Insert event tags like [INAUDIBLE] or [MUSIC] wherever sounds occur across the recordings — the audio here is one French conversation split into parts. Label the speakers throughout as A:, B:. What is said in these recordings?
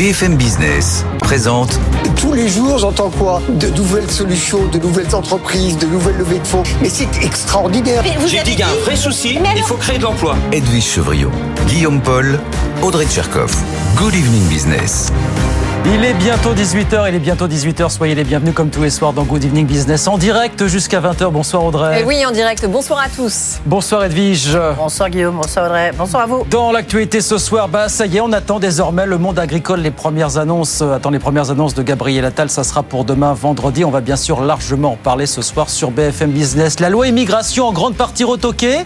A: BFM Business présente.
B: Tous les jours, j'entends quoi? De nouvelles solutions, de nouvelles entreprises, de nouvelles levées de fonds. Mais c'est extraordinaire.
C: J'ai dit qu'il y a un vrai souci, il faut créer de l'emploi.
A: Edwige Chevriot, Guillaume Paul, Audrey Tcherkov. Good evening business.
D: Il est bientôt 18h, il est bientôt 18h, soyez les bienvenus comme tous les soirs dans Good Evening Business en direct jusqu'à 20h. Bonsoir Audrey.
E: Et oui, en direct, bonsoir à tous.
D: Bonsoir Edwige.
F: Bonsoir Guillaume, bonsoir Audrey, bonsoir à vous.
D: Dans l'actualité ce soir, bah ça y est, on attend désormais le monde agricole, les premières annonces, euh, attend les premières annonces de Gabriel Attal, ça sera pour demain vendredi. On va bien sûr largement en parler ce soir sur BFM Business. La loi immigration en grande partie retoquée.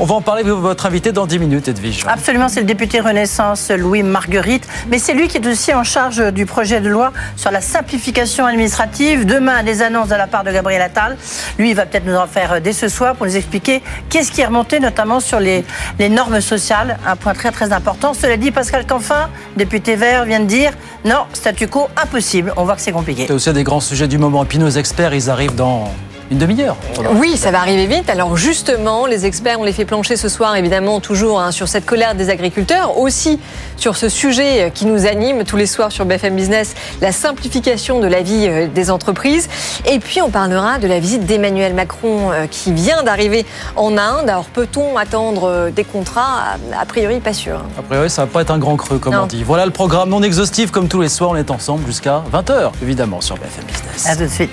D: On va en parler avec votre invité dans 10 minutes, Edwige.
F: Absolument, c'est le député Renaissance Louis Marguerite. Mais c'est lui qui est aussi en charge du projet de loi sur la simplification administrative. Demain, des annonces de la part de Gabriel Attal. Lui, il va peut-être nous en faire dès ce soir pour nous expliquer qu'est-ce qui est remonté, notamment sur les, les normes sociales. Un point très très important. Cela dit, Pascal Canfin, député vert, vient de dire non, statu quo impossible. On voit que c'est compliqué.
D: C'est aussi des grands sujets du moment. Et puis nos experts, ils arrivent dans une demi-heure.
E: Oui, ça va arriver vite. Alors justement, les experts, on les fait plancher ce soir, évidemment, toujours hein, sur cette colère des agriculteurs, aussi sur ce sujet qui nous anime tous les soirs sur BFM Business, la simplification de la vie euh, des entreprises. Et puis on parlera de la visite d'Emmanuel Macron euh, qui vient d'arriver en Inde. Alors peut-on attendre euh, des contrats? A priori, pas sûr.
D: A priori, ça va pas être un grand creux, comme on dit. Voilà le programme non exhaustif, comme tous les soirs, on est ensemble jusqu'à 20h, évidemment, sur BFM Business.
F: À tout de suite.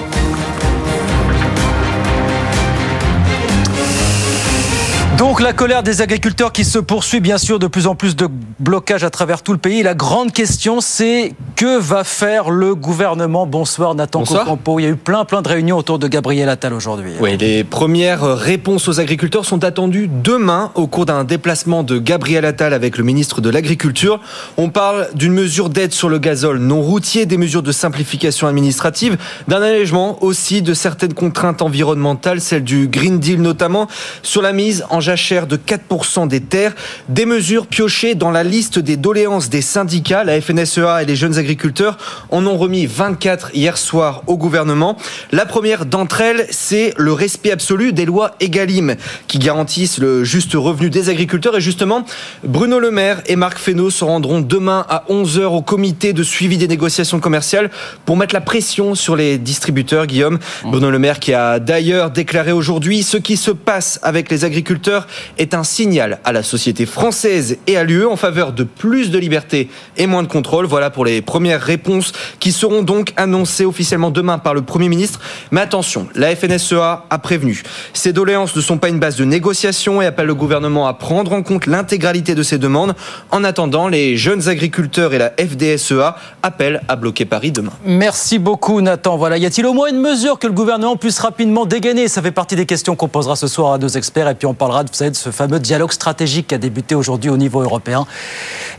D: Donc la colère des agriculteurs qui se poursuit, bien sûr, de plus en plus de blocages à travers tout le pays. La grande question, c'est que va faire le gouvernement? Bonsoir Nathan Cocampo. Il y a eu plein plein de réunions autour de Gabriel Attal aujourd'hui.
G: Oui, les premières réponses aux agriculteurs sont attendues demain au cours d'un déplacement de Gabriel Attal avec le ministre de l'Agriculture. On parle d'une mesure d'aide sur le gazole non routier, des mesures de simplification administrative, d'un allègement aussi de certaines contraintes environnementales, celles du Green Deal notamment, sur la mise en jachère de 4% des terres, des mesures piochées dans la liste des doléances des syndicats, la FNSEA et les jeunes agriculteurs en ont remis 24 hier soir au gouvernement. La première d'entre elles, c'est le respect absolu des lois Egalim qui garantissent le juste revenu des agriculteurs. Et justement, Bruno Le Maire et Marc Fesneau se rendront demain à 11h au comité de suivi des négociations commerciales pour mettre la pression sur les distributeurs, Guillaume. Bruno Le Maire qui a d'ailleurs déclaré aujourd'hui ce qui se passe avec les agriculteurs est un signal à la société française et à l'UE en faveur de plus de liberté et moins de contrôle. Voilà pour les premières réponses qui seront donc annoncées officiellement demain par le Premier ministre. Mais attention, la FNSEA a prévenu. Ces doléances ne sont pas une base de négociation et appelle le gouvernement à prendre en compte l'intégralité de ces demandes. En attendant, les jeunes agriculteurs et la FDSEA appellent à bloquer Paris demain.
D: Merci beaucoup Nathan. Voilà, y a-t-il au moins une mesure que le gouvernement puisse rapidement dégainer? Ça fait partie des questions qu'on posera ce soir à nos experts et puis on parlera vous savez, ce fameux dialogue stratégique qui a débuté aujourd'hui au niveau européen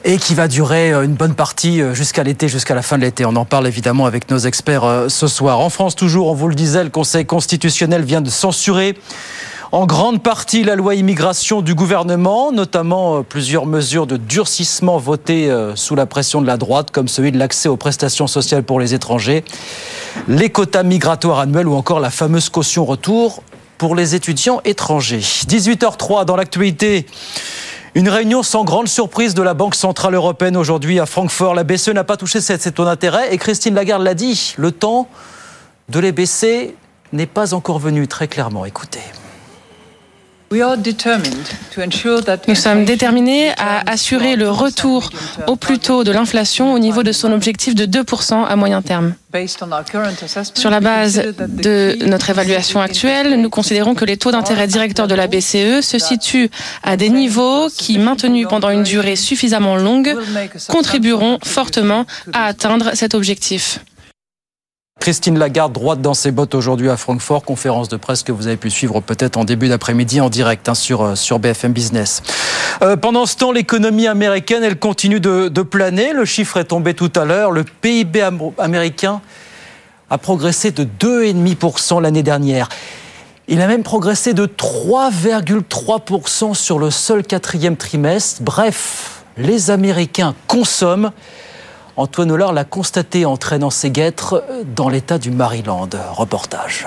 D: et qui va durer euh, une bonne partie euh, jusqu'à l'été, jusqu'à la fin de l'été. On en parle évidemment avec nos experts euh, ce soir. En France, toujours, on vous le disait, le Conseil constitutionnel vient de censurer en grande partie la loi immigration du gouvernement, notamment plusieurs mesures de durcissement votées sous la pression de la droite, comme celui de l'accès aux prestations sociales pour les étrangers, les quotas migratoires annuels ou encore la fameuse caution retour pour les étudiants étrangers. 18h03 dans l'actualité. Une réunion sans grande surprise de la Banque Centrale Européenne aujourd'hui à Francfort. La BCE n'a pas touché cette taux d'intérêt et Christine Lagarde l'a dit, le temps de les baisser n'est pas encore venu très clairement. Écoutez.
H: Nous sommes déterminés à assurer le retour au plus tôt de l'inflation au niveau de son objectif de 2% à moyen terme. Sur la base de notre évaluation actuelle, nous considérons que les taux d'intérêt directeurs de la BCE se situent à des niveaux qui, maintenus pendant une durée suffisamment longue, contribueront fortement à atteindre cet objectif.
D: Christine Lagarde, droite dans ses bottes aujourd'hui à Francfort, conférence de presse que vous avez pu suivre peut-être en début d'après-midi en direct hein, sur, euh, sur BFM Business. Euh, pendant ce temps, l'économie américaine, elle continue de, de, planer. Le chiffre est tombé tout à l'heure. Le PIB américain a progressé de 2,5% l'année dernière. Il a même progressé de 3,3% sur le seul quatrième trimestre. Bref, les Américains consomment Antoine Hollard l'a constaté en traînant ses guêtres dans l'état du Maryland. Reportage.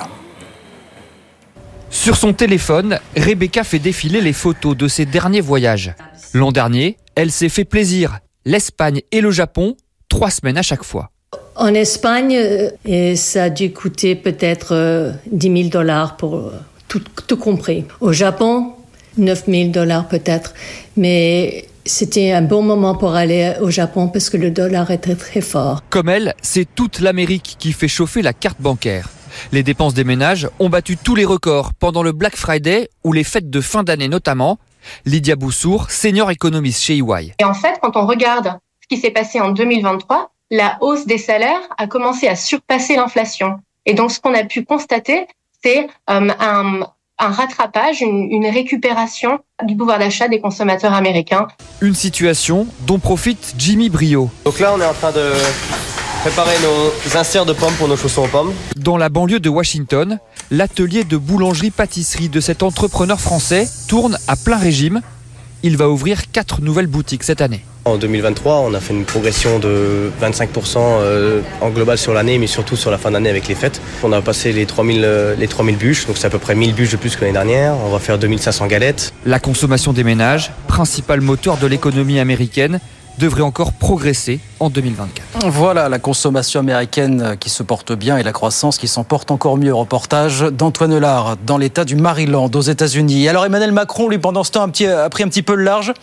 I: Sur son téléphone, Rebecca fait défiler les photos de ses derniers voyages. L'an dernier, elle s'est fait plaisir. L'Espagne et le Japon, trois semaines à chaque fois.
J: En Espagne, euh, et ça a dû coûter peut-être 10 euh, 000 dollars pour euh, tout, tout compris. Au Japon, 9 000 dollars peut-être. Mais c'était un bon moment pour aller au Japon parce que le dollar était très fort.
I: Comme elle, c'est toute l'Amérique qui fait chauffer la carte bancaire. Les dépenses des ménages ont battu tous les records pendant le Black Friday ou les fêtes de fin d'année notamment. Lydia Boussour, senior économiste chez EY.
K: Et en fait, quand on regarde ce qui s'est passé en 2023, la hausse des salaires a commencé à surpasser l'inflation. Et donc, ce qu'on a pu constater, c'est euh, un, un rattrapage, une, récupération du pouvoir d'achat des consommateurs américains.
I: Une situation dont profite Jimmy Brio.
C: Donc là, on est en train de préparer nos inserts de pommes pour nos chaussons aux pommes.
I: Dans la banlieue de Washington, l'atelier de boulangerie-pâtisserie de cet entrepreneur français tourne à plein régime. Il va ouvrir quatre nouvelles boutiques cette année.
C: En 2023, on a fait une progression de 25% euh, en global sur l'année, mais surtout sur la fin d'année avec les fêtes. On a passé les 3000, euh, les 3000 bûches, donc c'est à peu près 1000 bûches de plus que l'année dernière. On va faire 2500 galettes.
I: La consommation des ménages, principal moteur de l'économie américaine, devrait encore progresser en 2024.
D: Voilà la consommation américaine qui se porte bien et la croissance qui s'en porte encore mieux. Reportage d'Antoine Lard dans l'État du Maryland aux États-Unis. Alors Emmanuel Macron, lui, pendant ce temps, a pris un petit peu le large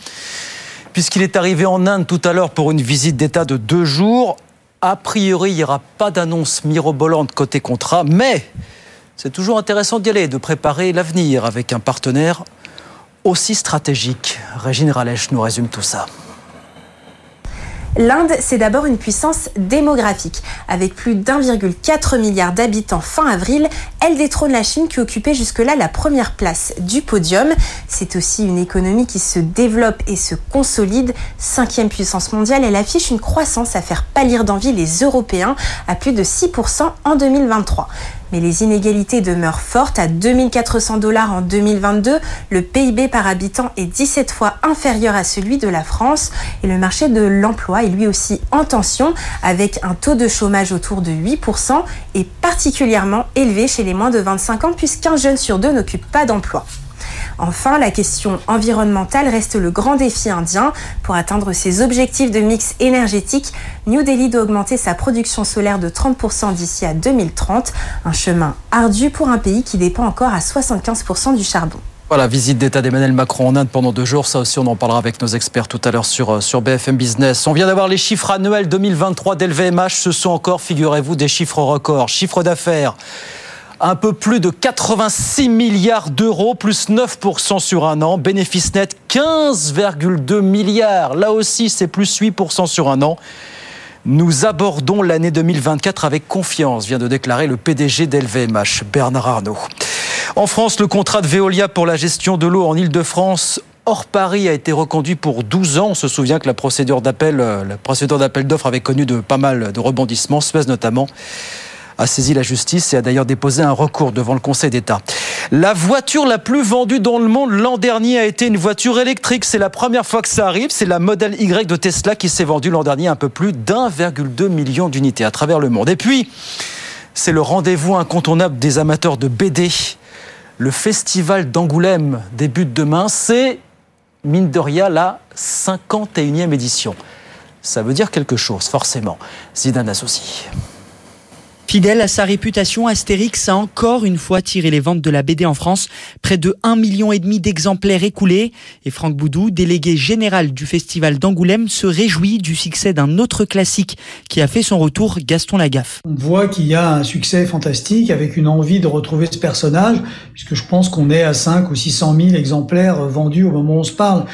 D: puisqu'il est arrivé en Inde tout à l'heure pour une visite d'État de deux jours. A priori, il n'y aura pas d'annonce mirobolante côté contrat, mais c'est toujours intéressant d'y aller, de préparer l'avenir avec un partenaire aussi stratégique. Régine Ralèche nous résume tout ça.
L: L'Inde, c'est d'abord une puissance démographique. Avec plus d'1,4 milliard d'habitants fin avril, elle détrône la Chine qui occupait jusque-là la première place du podium. C'est aussi une économie qui se développe et se consolide. Cinquième puissance mondiale, elle affiche une croissance à faire pâlir d'envie les Européens à plus de 6% en 2023 mais les inégalités demeurent fortes. À 2400 dollars en 2022, le PIB par habitant est 17 fois inférieur à celui de la France et le marché de l'emploi est lui aussi en tension avec un taux de chômage autour de 8% et particulièrement élevé chez les moins de 25 ans puisqu'un jeune sur deux n'occupe pas d'emploi. Enfin, la question environnementale reste le grand défi indien. Pour atteindre ses objectifs de mix énergétique, New Delhi doit augmenter sa production solaire de 30% d'ici à 2030. Un chemin ardu pour un pays qui dépend encore à 75% du charbon.
D: Voilà, visite d'État d'Emmanuel Macron en Inde pendant deux jours. Ça aussi, on en parlera avec nos experts tout à l'heure sur, euh, sur BFM Business. On vient d'avoir les chiffres annuels 2023 d'LVMH. Ce sont encore, figurez-vous, des chiffres records. Chiffre d'affaires un peu plus de 86 milliards d'euros, plus 9% sur un an. Bénéfice net 15,2 milliards. Là aussi, c'est plus 8% sur un an. Nous abordons l'année 2024 avec confiance, vient de déclarer le PDG d'LVMH, Bernard Arnault. En France, le contrat de Veolia pour la gestion de l'eau en Ile-de-France hors Paris a été reconduit pour 12 ans. On se souvient que la procédure d'appel, euh, la procédure d'appel d'offres avait connu de pas mal de rebondissements, Suez notamment a saisi la justice et a d'ailleurs déposé un recours devant le Conseil d'État. La voiture la plus vendue dans le monde l'an dernier a été une voiture électrique. C'est la première fois que ça arrive. C'est la modèle Y de Tesla qui s'est vendue l'an dernier un peu plus d'1,2 million d'unités à travers le monde. Et puis, c'est le rendez-vous incontournable des amateurs de BD. Le festival d'Angoulême débute demain. C'est, mine de rien, la 51e édition. Ça veut dire quelque chose, forcément. Zidane Associé.
M: Fidèle à sa réputation, Astérix a encore une fois tiré les ventes de la BD en France, près de 1,5 million et demi d'exemplaires écoulés. Et Franck Boudou, délégué général du festival d'Angoulême, se réjouit du succès d'un autre classique qui a fait son retour, Gaston Lagaffe.
N: On voit qu'il y a un succès fantastique avec une envie de retrouver ce personnage, puisque je pense qu'on est à 5 ou 600 000 exemplaires vendus au moment où on se parle.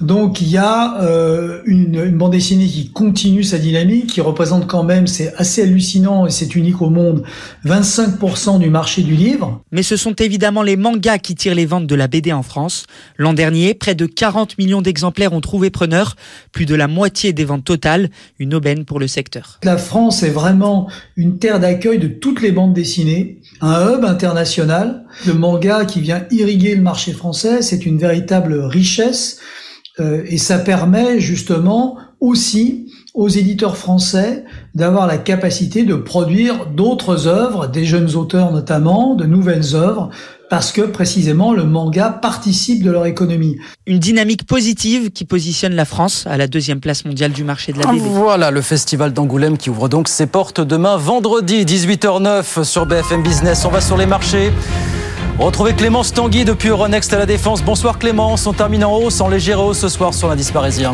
N: Donc il y a euh, une, bande dessinée qui continue sa dynamique, qui représente quand même, c'est assez hallucinant et c'est unique au monde, 25% du marché du livre.
M: Mais ce sont évidemment les mangas qui tirent les ventes de la BD en France. L'an dernier, près de 40 millions d'exemplaires ont trouvé preneur, plus de la moitié des ventes totales, une aubaine pour le secteur.
N: La France est vraiment une terre d'accueil de toutes les bandes dessinées, un hub international. Le manga qui vient irriguer le marché français, c'est une véritable richesse. Euh, et ça permet justement aussi aux éditeurs français d'avoir la capacité de produire d'autres œuvres, des jeunes auteurs notamment, de nouvelles œuvres, parce que précisément le manga participe de leur économie.
M: Une dynamique positive qui positionne la France à la deuxième place mondiale du marché de la BD.
D: Voilà le festival d'Angoulême qui ouvre donc ses portes demain vendredi 18h09 sur BFM Business. On va sur les marchés. Retrouvez Clémence Tanguy depuis Euronext à la Défense. Bonsoir Clémence, on termine en hausse, en légère hausse ce soir sur l'indice parisien.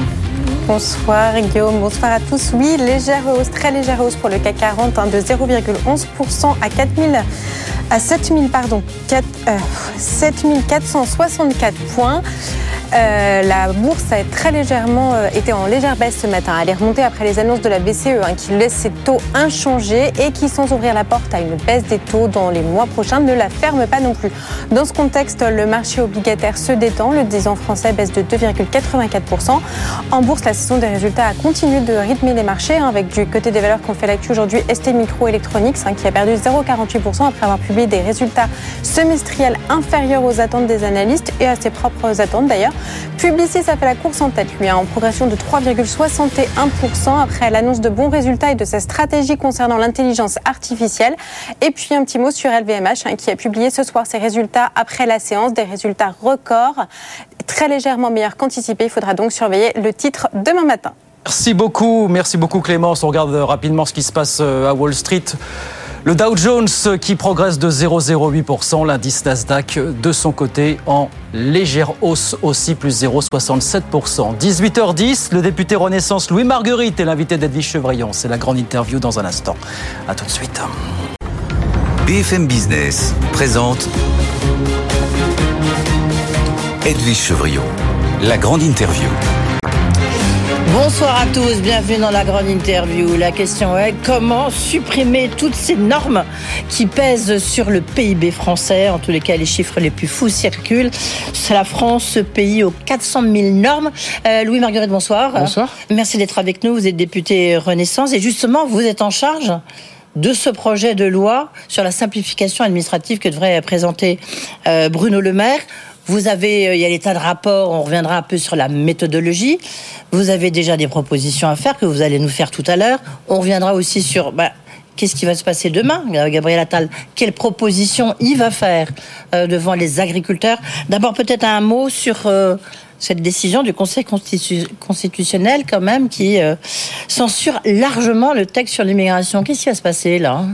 O: Bonsoir Guillaume, bonsoir à tous. Oui, légère hausse, très légère hausse pour le CAC 40 hein, de 0,11% à 4000 à 7000 pardon, 4, 7464 euh, points. Euh, la bourse a très légèrement euh, été en légère baisse ce matin. Elle est remontée après les annonces de la BCE hein, qui laisse ses taux inchangés et qui, sans ouvrir la porte à une baisse des taux dans les mois prochains, ne la ferme pas non plus. Dans ce contexte, le marché obligataire se détend. Le 10 ans français baisse de 2,84%. En bourse, la saison des résultats a continué de rythmer les marchés hein, avec du côté des valeurs qu'on fait l'actu aujourd'hui ST Microelectronics hein, qui a perdu 0,48% après avoir publié des résultats semestriels inférieurs aux attentes des analystes et à ses propres attentes d'ailleurs. Publicis a fait la course en tête, lui, hein, en progression de 3,61% après l'annonce de bons résultats et de sa stratégie concernant l'intelligence artificielle. Et puis un petit mot sur LVMH hein, qui a publié ce soir ses résultats après la séance, des résultats records, très légèrement meilleurs qu'anticipé. Il faudra donc surveiller le titre demain matin.
D: Merci beaucoup, merci beaucoup Clémence. On regarde rapidement ce qui se passe euh, à Wall Street. Le Dow Jones qui progresse de 0,08%, l'indice Nasdaq de son côté en légère hausse aussi, plus 0,67%. 18h10, le député Renaissance Louis Marguerite est l'invité d'Edwige Chevrillon. C'est la grande interview dans un instant. A tout de suite.
A: BFM Business présente Edwige Chevrillon, la grande interview.
F: Bonsoir à tous, bienvenue dans la grande interview. La question est comment supprimer toutes ces normes qui pèsent sur le PIB français? En tous les cas, les chiffres les plus fous circulent. C'est la France, ce pays aux 400 000 normes. Euh, Louis Marguerite, bonsoir.
P: Bonsoir.
F: Merci d'être avec nous. Vous êtes député Renaissance et justement, vous êtes en charge de ce projet de loi sur la simplification administrative que devrait présenter euh, Bruno Le Maire. Vous avez, euh, il y a l'état de rapport, on reviendra un peu sur la méthodologie. Vous avez déjà des propositions à faire que vous allez nous faire tout à l'heure. On reviendra aussi sur bah, qu'est-ce qui va se passer demain, Gabriel Attal? Quelles propositions il va faire euh, devant les agriculteurs? D'abord, peut-être un mot sur euh, cette décision du Conseil constitutionnel, quand même, qui censure largement le texte sur l'immigration. Qu'est-ce qui va se passer là?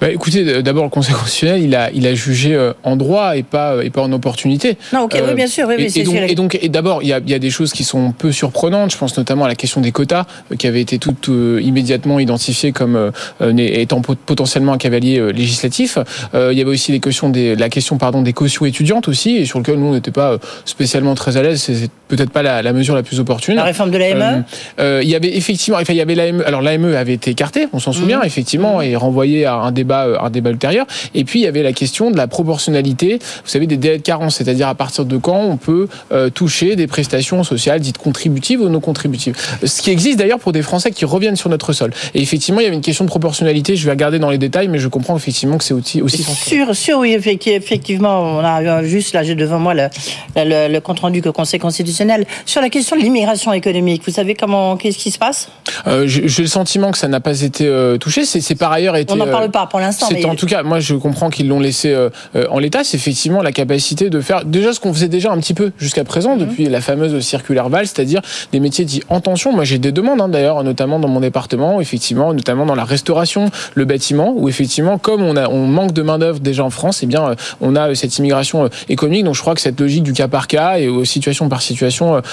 P: Bah, écoutez, d'abord le Conseil constitutionnel, il a, il a jugé euh, en droit et pas, et pas en opportunité.
F: Non, ok, oui, euh, bien sûr, oui,
P: et, donc, et, donc, et d'abord, il y a, y a des choses qui sont peu surprenantes. Je pense notamment à la question des quotas, euh, qui avait été toutes immédiatement identifiées comme étant potentiellement un cavalier législatif. il y avait aussi les questions des, la question pardon des cautions étudiantes aussi, et sur lequel nous on n'était pas spécialement très à l'aise. C'est peut-être pas la, la, mesure la plus opportune.
F: La réforme de l'AME.
P: il y avait effectivement, enfin, il y avait l'AME. Alors l'AME avait été écartée, on s'en souvient, mmh. effectivement, et renvoyée à un débat, euh, un débat ultérieur. Et puis il y avait la question de la proportionnalité, vous savez, des délais de carence, c'est-à-dire à partir de quand on peut euh, toucher des prestations sociales dites contributives ou non contributives. Ce qui existe d'ailleurs pour des Français qui reviennent sur notre sol. Et effectivement, il y avait une question de proportionnalité. Je vais regarder dans les détails, mais je comprends effectivement que c'est aussi aussi
F: sûr, sûr, oui, effectivement, on a juste là, j'ai devant moi le, le, compte rendu que Conseil constitutionnel sur la question de l'immigration économique. Vous savez comment, qu'est-ce qui se passe?
P: Euh, J'ai le sentiment que ça n'a pas été touché. C'est par ailleurs été.
F: On n'en parle pas pour l'instant.
P: C'est en tout cas, moi je comprends qu'ils l'ont laissé euh, euh, en l'état. C'est effectivement la capacité de faire déjà ce qu'on faisait déjà un petit peu jusqu'à présent mhm. depuis la fameuse circulaire Val, c'est-à-dire des métiers dits en tension. Moi j'ai des demandes hein, d'ailleurs, notamment dans mon département, effectivement, notamment dans la restauration, le bâtiment, où effectivement, comme on a, on manque de main d'œuvre déjà en France, et eh bien euh, on a cette immigration économique. Donc je crois que cette logique du cas par cas et aux situations par situation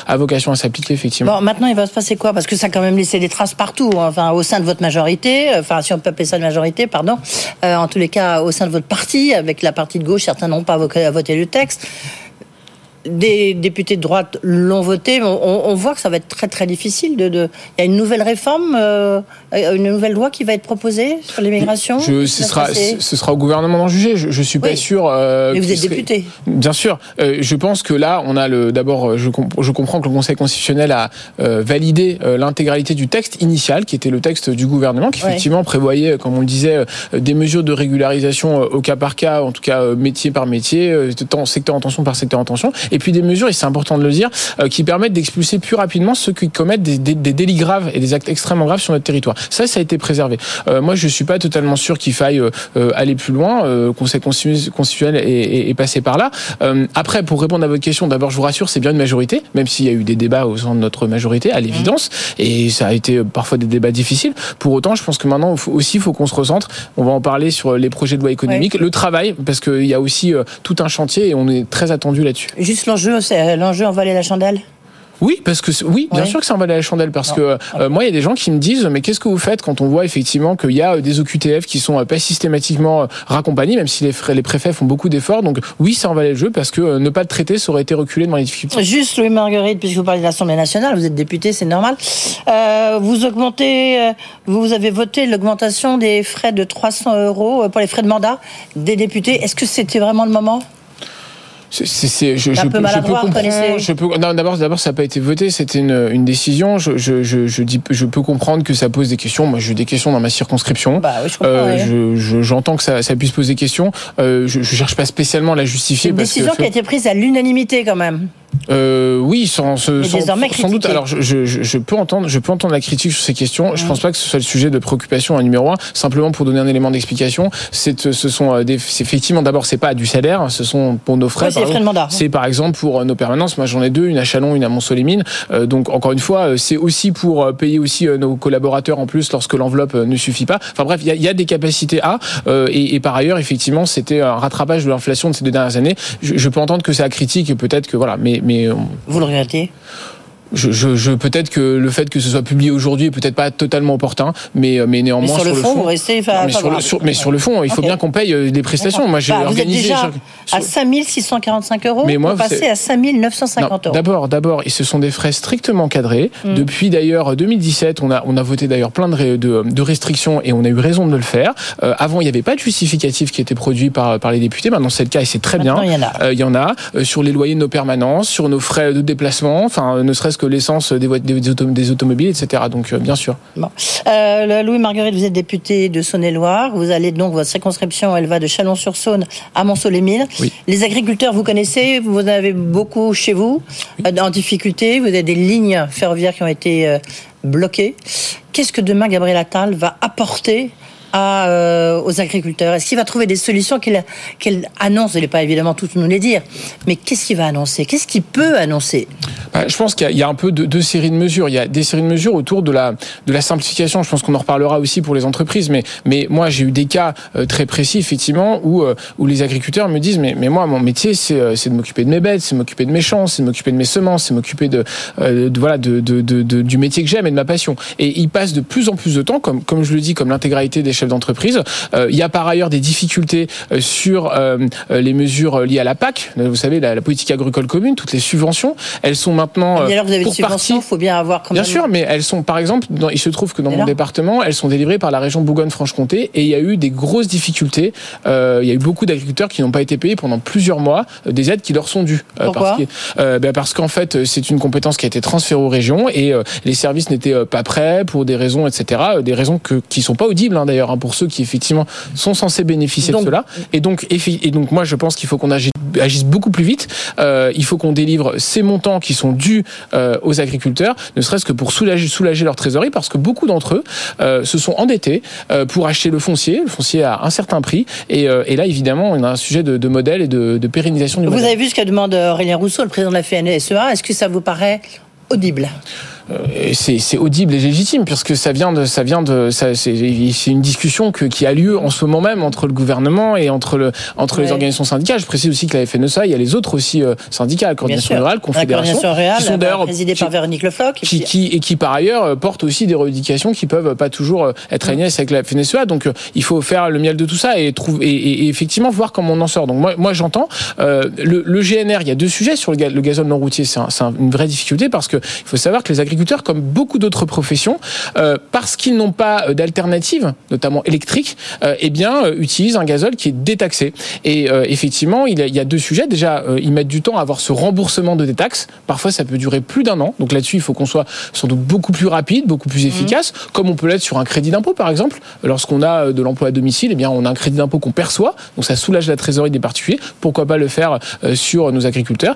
P: a vocation à s'appliquer effectivement.
F: Bon, maintenant il va se passer quoi? Parce que ça a quand même laissé des traces partout, hein. enfin au sein de votre majorité, enfin si on peut appeler ça une majorité, pardon. Euh, en tous les cas au sein de votre parti, avec la partie de gauche, certains n'ont pas voté le texte des députés de droite l'ont voté. On, on, voit que ça va être très très difficile. De, de... Il y a une nouvelle réforme, euh, une nouvelle loi qui va être proposée sur l'immigration?
P: Ce sera, ce sera au gouvernement d'en juger. Je, je suis pas sûr.
F: Euh, Mais vous êtes député.
P: Bien sûr. Euh, je pense que là, on a le. D'abord, je, je, comprends que le Conseil constitutionnel a euh, validé euh, l'intégralité du texte initial, qui était le texte du gouvernement, qui effectivement prévoyait, comme on le disait, des mesures de régularisation au cas par cas, en tout cas métier par métier, secteur en tension par secteur en tension et puis des mesures, et c'est important de le dire, qui permettent d'expulser plus rapidement ceux qui commettent des, des, délits graves et des actes extrêmement graves sur notre territoire. Ça, ça a été préservé. moi, je suis pas totalement sûr qu'il faille aller plus loin. Euh, Conseil constitutionnel est, est, passé par là. après, pour répondre à votre question, d'abord, je vous rassure, c'est bien une majorité, même s'il y a eu des débats au sein de notre majorité, à l'évidence, et ça a été parfois des débats difficiles. Pour autant, je pense que maintenant aussi, il faut qu'on se recentre. On va en parler sur les projets de loi économique, le travail, parce qu'il y a aussi tout un chantier et on est très attendu là-dessus.
F: L'enjeu, c'est l'enjeu en vallée la chandelle?
P: Oui, parce que oui, bien sûr que un balai à la chandelle parce que euh, moi il y a des gens qui me disent mais qu'est-ce que vous faites quand on voit effectivement qu'il y a euh, des OQTF qui sont euh, pas systématiquement raccompagnés même si les, les préfets font beaucoup d'efforts. Donc oui c'est un balai le jeu parce que ne pas le traiter ça aurait été reculé devant les difficultés.
F: Juste Louis Marguerite puisque vous parlez de l'Assemblée nationale vous êtes député c'est normal. Vous augmentez vous avez voté l'augmentation des frais de 300 euros pour les frais de mandat des députés. Est-ce que c'était vraiment le moment?
P: C'est, je, je, je, peux comprendre. Je peux, non, d'abord, d'abord, ça n'a pas été voté. C'était une, une décision. Je, je, je, dis, je peux comprendre que ça pose des questions. Moi, j'ai des questions dans ma circonscription.
F: Bah, oui, je euh,
P: je, j'entends que ça, ça puisse poser des questions. Euh, je, je cherche pas spécialement à la justifier.
F: C'est une décision qui a été prise à l'unanimité quand même.
P: Euh, oui, sans, sans, sans, doute. Alors, je, je, je, peux entendre, je peux entendre la critique sur ces questions. Je Je pense pas que ce soit le sujet de préoccupation à numéro un. Simplement pour donner un élément d'explication, c'est, ce sont euh, des, effectivement d'abord c'est pas du salaire, ce sont pour nos frais.
F: c'est mandat.
P: C'est par exemple pour euh, nos permanences. Moi, j'en ai deux, une à Chalon, une à Mont-Solémine. Euh, donc encore une fois, c'est aussi pour payer aussi nos collaborateurs en plus lorsque l'enveloppe ne suffit pas. Enfin bref, il y a, y a, des capacités à. Et, et, par ailleurs, effectivement, c'était un rattrapage de l'inflation de ces deux dernières années. Je, je peux entendre que c'est à critique et peut-être que voilà, mais mais
F: vous le regrettez
P: je, je, je peut-être que le fait que ce soit publié aujourd'hui est peut-être pas totalement opportun, mais, euh, mais néanmoins
F: mais sur, le, fond, vous restez
P: mais, sur le, mais sur le fond, il faut bien qu'on paye euh, des prestations. Moi, j'ai
F: bah,
P: organisé
F: vous êtes déjà à 5645 euros. Mais moi, vous passez à 5950 euros.
P: D'abord, d'abord, et ce sont des frais strictement cadrés. Mm. Depuis d'ailleurs 2017, on a on a voté d'ailleurs plein de, de, de, restrictions et on a eu raison de le faire. Euh, avant, il n'y avait pas de justificatif qui était produit par par les députés. Maintenant, c'est le cas et c'est très
F: bien.
P: Il
F: y en a.
P: il y en a sur les loyers de nos permanences, sur nos frais de déplacement, enfin ne serait-ce que l'essence des des, des, automobiles, etc. Donc, euh, bien sûr.
F: Bon. Euh, Louis Marguerite, vous êtes député de Saône-et-Loire. Vous allez donc, votre circonscription, elle va de Chalon-sur-Saône à Mont-Solémine. Les agriculteurs, vous connaissez, vous en avez beaucoup chez vous, euh, en difficulté. Vous avez des lignes ferroviaires qui ont été bloquées. Qu'est-ce que demain Gabriel Attal va apporter euh, aux agriculteurs Est-ce qu'il va trouver des solutions qu'il annonce? Il n'est pas évidemment tout nous les dire, mais qu'est-ce qu'il va annoncer? Qu'est-ce qu'il peut annoncer?
P: Bah, Je pense qu'il y, a un peu deux, séries de mesures. Il y a des séries de mesures autour de la, de la simplification. Je pense qu'on en reparlera aussi pour les entreprises, mais, mais moi j'ai eu des cas euh, très précis effectivement où, euh, où les agriculteurs me disent mais, mais moi mon métier c'est de m'occuper de mes bêtes, c'est m'occuper de mes champs, c'est m'occuper de mes semences, c'est m'occuper de, voilà de, de, de, du métier que j'aime et de ma passion. Et ils passent de plus en plus de temps, comme, comme je le dis, comme l'intégralité des chefs d'entreprise. Euh, il y a par ailleurs des difficultés euh, sur euh, les mesures liées à la PAC. Vous savez, la, politique agricole commune, toutes les subventions, elles sont maintenant.
F: Et alors vous avez des subventions, il faut bien avoir quand
P: Bien sûr, mais elles sont, par exemple, il se trouve que dans mon département, elles sont délivrées par la région Bourgogne-Franche-Comté et il y a eu des grosses difficultés. il y a eu beaucoup d'agriculteurs qui n'ont pas été payés pendant plusieurs mois des aides qui leur sont dues.
F: Pourquoi
P: parce, ben parce qu'en fait, c'est une compétence qui a été transférée aux régions et les services n'étaient pas prêts pour des raisons, etc. Des raisons que, qui sont pas audibles hein, d'ailleurs. Hein, pour ceux qui effectivement sont censés bénéficier de cela. Et donc, et donc moi, je pense qu'il faut qu'on agisse beaucoup plus vite. Euh, il faut qu'on délivre ces montants qui sont dus euh, aux agriculteurs, ne serait-ce que pour soulager, soulager leur trésorerie, parce que beaucoup d'entre eux euh, se sont endettés pour acheter le foncier, le foncier à un certain prix. Et, et là, évidemment, on a un sujet de, de modèle et de, de pérennisation du
F: Vous
P: modèle.
F: avez vu ce qu'a demandé Aurélien Rousseau, le président de la FNSEA. Est-ce que ça vous paraît audible?
P: C'est audible et légitime puisque ça vient de ça vient de c'est une discussion que, qui a lieu en ce moment même entre le gouvernement et entre le entre ouais. les organisations syndicales. Je précise aussi que la FNSA, il y a les autres aussi euh, syndicats, la coordination rurale, confédération,
F: qui sont d'ailleurs présidée par Véronique Lefloc,
P: qui, qui, et qui par ailleurs euh, portent aussi des revendications qui peuvent pas toujours être alignées avec la FNSEA. Donc il faut faire le miel de tout ça et trouver et, et, effectivement voir comment on en sort. Donc moi moi j'entends euh, le, le, GNR. Il y a deux sujets sur le, le gazole non routier. C'est un, un, une vraie difficulté parce que il faut savoir que les agriculteurs agriculteurs, comme beaucoup d'autres professions, parce qu'ils n'ont pas d'alternative, notamment électrique, eh bien, utilisent un gazole qui est détaxé. Et effectivement, il y a deux sujets. Déjà, ils mettent du temps à avoir ce remboursement de détaxe. Parfois, ça peut durer plus d'un an. Donc là-dessus, il faut qu'on soit sans doute beaucoup plus rapide, beaucoup plus efficace, comme on peut l'être sur un crédit d'impôt, par exemple. Lorsqu'on a de l'emploi à domicile, eh bien, on a un crédit d'impôt qu'on perçoit. Donc ça soulage la trésorerie des particuliers. Pourquoi pas le faire sur nos agriculteurs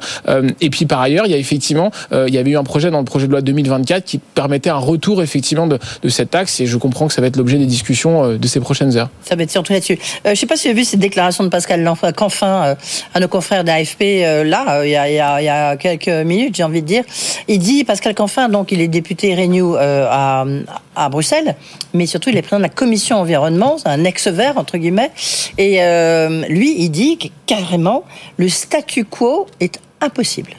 P: Et puis, par ailleurs, il y a effectivement, il y avait eu un projet dans le projet de loi 2024 qui permettait un retour effectivement de, cette taxe. Et je comprends que ça va être l'objet des discussions de ces prochaines heures.
F: Ça va être surtout là-dessus. je ne sais pas si vous avez vu cette déclaration de Pascal Canfin à nos confrères d'AFP là, il y, a, quelques minutes, j'ai envie de dire. Il dit, Pascal Canfin, donc il est député Renew à, Bruxelles, mais surtout il est président de la commission environnement, un ex-vert, entre guillemets. Et lui, il dit carrément, le statu quo est impossible.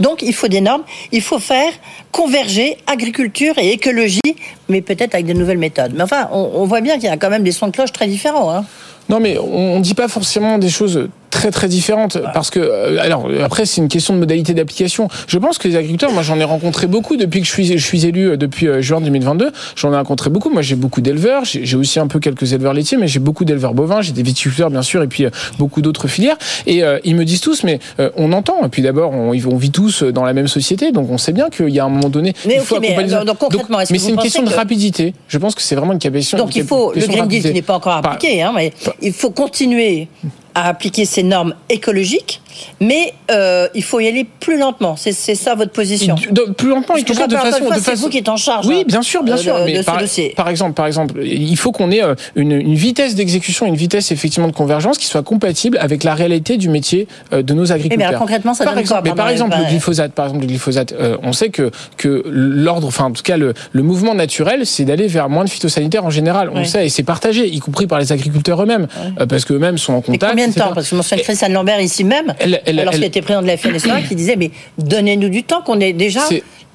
F: Donc il faut des normes, il faut faire converger agriculture et écologie, mais peut-être avec de nouvelles méthodes. Mais enfin, on, voit bien qu'il y a quand même des sons de cloche très différents. Hein.
P: Non, mais on ne dit pas forcément des choses très très différentes parce que euh, alors après c'est une question de modalité d'application. Je pense que les agriculteurs, moi j'en ai rencontré beaucoup depuis que je suis je suis élu euh, depuis euh, juin 2022. J'en ai rencontré beaucoup. Moi j'ai beaucoup d'éleveurs, j'ai aussi un peu quelques éleveurs laitiers, mais j'ai beaucoup d'éleveurs bovins, j'ai des viticulteurs bien sûr et puis beaucoup d'autres filières. Et ils me disent tous, mais on entend. Et puis d'abord on, on, vit tous dans la même société, donc on sait bien qu'il y a un moment donné.
F: Mais, il faut mais, donc, concrètement,
P: mais c'est une question de rapidité. Je pense que c'est vraiment une question.
F: Donc il faut le Green Deal qui n'est pas encore appliqué, hein, mais il faut continuer à appliquer ces normes écologiques, mais euh, il faut y aller plus lentement. C'est ça votre position
P: de, Plus lentement, tout cas de façon.
F: C'est vous qui êtes en charge.
P: Oui, bien sûr, bien euh, sûr.
F: De,
P: mais
F: de
P: par,
F: ce dossier.
P: par exemple, par exemple, il faut qu'on ait euh, une, une vitesse d'exécution, une vitesse effectivement de convergence qui soit compatible avec la réalité du métier de nos agriculteurs.
F: Bien, concrètement, ça
P: par
F: donne
P: exemple,
F: quoi,
P: mais par exemple, le glyphosate, par exemple, le glyphosate, on sait que que l'ordre, enfin en tout cas le, le mouvement naturel, c'est d'aller vers moins de phytosanitaires en général. On
F: Oui.
P: le sait et c'est partagé, y compris par les agriculteurs eux-mêmes, euh, parce qu'eux-mêmes sont en contact.
F: Combien de
P: etc.
F: temps Parce que je me souviens de Christiane Lambert ici même, lorsqu'il était président de la FNSEA, [CLEARS THROAT] qui disait mais donnez-nous du temps qu'on ait déjà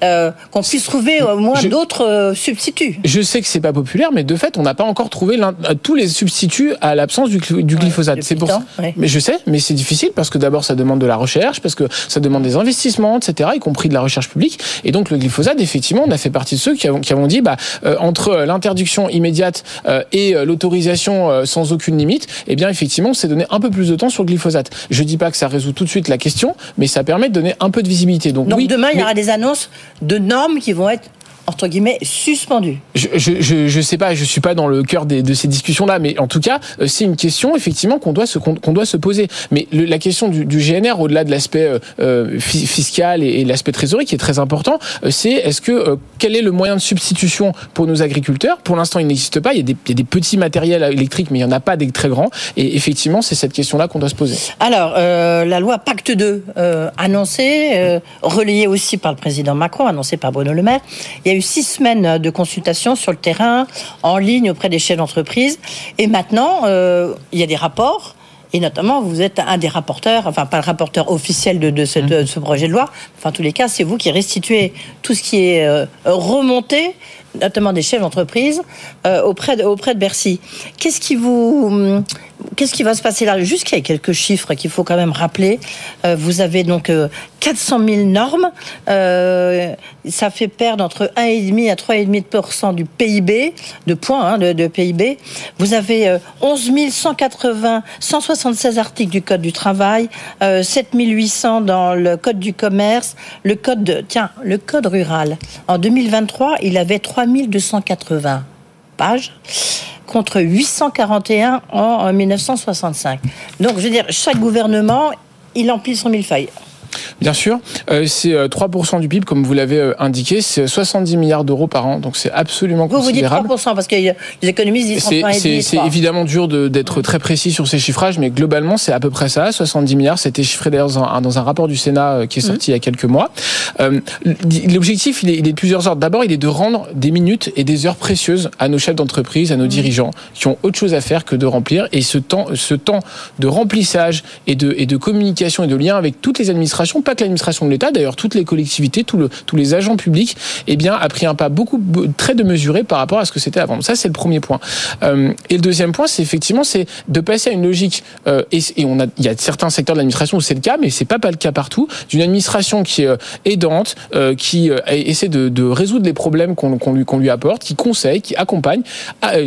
F: euh, qu'on puisse trouver au moins d'autres euh, substituts.
P: Je sais que c'est pas populaire, mais de fait, on n'a pas encore trouvé euh, tous les substituts à l'absence du, du glyphosate. C'est pour ça.
F: ouais.
P: Mais je sais, mais c'est difficile parce que d'abord, ça demande de la recherche, parce que ça demande des investissements, etc., y compris de la recherche publique. Et donc, le glyphosate, effectivement, on a fait partie de ceux qui avons, qui avons dit, bah, euh, entre euh, l'interdiction immédiate euh, et euh, l'autorisation euh, sans aucune limite, eh bien, effectivement, c'est donner un peu plus de temps sur le glyphosate. Je dis pas que ça résout tout de suite la question, mais ça permet de donner un peu de visibilité. Donc,
F: Donc
P: oui,
F: demain, il y aura des annonces de normes qui vont être entre guillemets suspendues.
P: Je, je, je, je sais pas, je suis pas dans le cœur des, de ces discussions-là, mais en tout cas, euh, c'est une question effectivement qu'on doit se qu'on qu'on doit se poser. Mais le- la question du, du GNR, au-delà de l'aspect euh, euh, fi- fiscal et, et l'aspect trésorerie, qui est très important, c'est est-ce que euh, quel est le moyen de substitution pour nos agriculteurs? Pour l'instant, il n'existe pas. Il y, a des, il y a des petits matériels électriques, mais il y en a pas des très grands. Et effectivement, c'est cette question-là qu'on doit se poser.
F: Alors, euh, la loi Pacte 2, euh, annoncée, relayée aussi par le président Macron, annoncée par Bruno Le Maire. Il y a eu six semaines de consultation sur le terrain, en ligne auprès des chefs d'entreprise. Et maintenant, euh, il y a des rapports. Et notamment, vous êtes un des rapporteurs, enfin pas le rapporteur officiel de, de, ce, de ce projet de loi, enfin en tous les cas, c'est vous qui restituez tout ce qui est euh, remonté, notamment des chefs d'entreprise, euh, auprès, de, Bercy. Qu'est-ce qui vous, hum, qu'est-ce qui va se passer là? Juste qu'il y ait quelques chiffres qu'il faut quand même rappeler. Euh, vous avez donc euh, 400 000 normes. Euh, ça fait perdre entre 1,5 à 3,5% du PIB, de points hein, de, PIB. Vous avez euh, 11 180, 176 articles du Code du travail, euh, 7 800 dans le Code du commerce, tiens, le Code rural. En 2023, il avait 3 280 pages contre 841 en, en 1965. Donc, je veux dire, chaque gouvernement, il emplit son millefeuille.
P: Bien sûr, euh, c'est euh, 3% du PIB, comme vous l'avez euh, indiqué, c'est 70 milliards d'euros par an, donc c'est absolument
F: Vous, vous dites
P: considérable.
F: 3%, parce que les économistes disent
P: C'est-
F: 3,5
P: C'est c'est
F: 3.
P: évidemment dur d'être très précis sur ces chiffrages, mais globalement, c'est à peu près ça, 70 milliards. C'était chiffré d'ailleurs dans, un- dans un rapport du Sénat euh, qui est sorti il y a quelques mois. Euh, L'objectif, il est, il est de plusieurs ordres. D'abord, il est de rendre des minutes et des heures précieuses à nos chefs d'entreprise, à nos dirigeants, qui ont autre chose à faire que de remplir. Et ce temps, ce temps de remplissage et de, et de communication et de lien avec toutes les administrations pas que l'administration de l'État, d'ailleurs toutes les collectivités, tous les agents publics, eh bien, a pris un pas beaucoup très démesuré par rapport à ce que c'était avant. Ça, c'est le premier point. Euh, et le deuxième point, c'est effectivement, c'est de passer à une logique. Euh, et, il y a certains secteurs de l'administration où c'est le cas, mais c'est pas pas le cas partout. D'une administration qui est euh, aidante, qui essaie de, résoudre les problèmes qu'on lui, apporte, qui conseille, qui accompagne.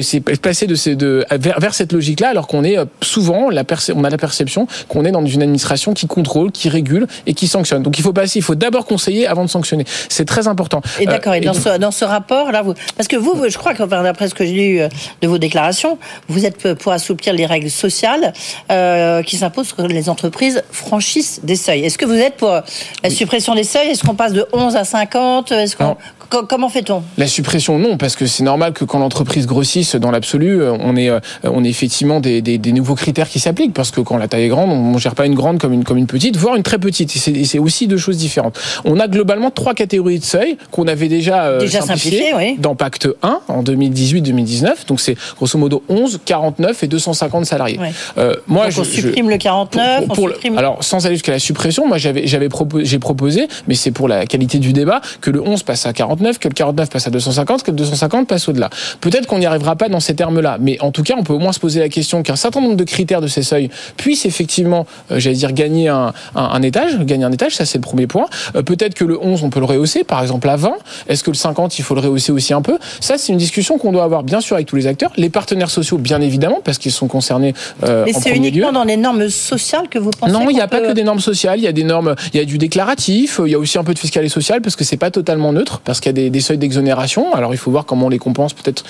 P: C'est passer de, vers cette logique-là, alors qu'on est souvent, la on a la perception qu'on est dans une administration qui contrôle, qui régule et qui sanctionne. Donc il faut passer, il faut d'abord conseiller avant de sanctionner. C'est très important.
F: Et d'accord. et dans, ce, dans ce rapport là, vous, parce que vous, je crois que d'après ce que j'ai lu de vos déclarations, vous êtes pour assouplir les règles sociales euh, qui s'imposent que les entreprises franchissent des seuils. Est-ce que vous êtes pour la suppression des seuils? Est-ce qu'on passe de 11 à 50 Est-ce qu'on Comment fait-on?
P: La suppression, non, parce que c'est normal que quand l'entreprise grossisse, dans l'absolu, euh, on est, euh, on est effectivement des, des, des nouveaux critères qui s'appliquent, parce que quand la taille est grande, on ne gère pas une grande comme une, comme une petite, voire une très petite. Et c'est aussi deux choses différentes. On a globalement trois catégories de seuils qu'on avait déjà, euh,
F: déjà simplifiées oui.
P: dans Pacte 1 en 2018-2019. Donc c'est grosso modo 11, 49 et 250 salariés.
F: Euh, moi, Donc je, on supprime le 49.
P: Pour,
F: on supprime...
P: alors sans aller jusqu'à la suppression, moi j'avais j'avais proposé, j'ai proposé, mais c'est pour la qualité du débat, que le 11 passe à 49 que le 49 passe à 250, que le 250 passe au-delà. Peut-être qu'on n'y arrivera pas dans ces termes-là, mais en tout cas, on peut au moins se poser la question qu'un certain nombre de critères de ces seuils puissent effectivement, euh, j'allais dire, gagner un, un, un, étage, gagner un étage, ça c'est le premier point. Euh, peut-être que le 11, on peut le rehausser, par exemple à 20. Est-ce que le 50, il faut le rehausser aussi un peu? Ça, c'est une discussion qu'on doit avoir bien sûr avec tous les acteurs, les partenaires sociaux, bien évidemment, parce qu'ils sont concernés.
F: Euh, mais c'est uniquement dans les normes sociales que vous pensez
P: Non, il n'y a
F: peut...
P: pas que des normes sociales. Il y a des normes, il y a du déclaratif, il y a aussi un peu de fiscal et social, parce que c'est pas totalement neutre, parce qu'il y a des, des seuils d'exonération. Alors il faut voir comment on les compense. Peut-être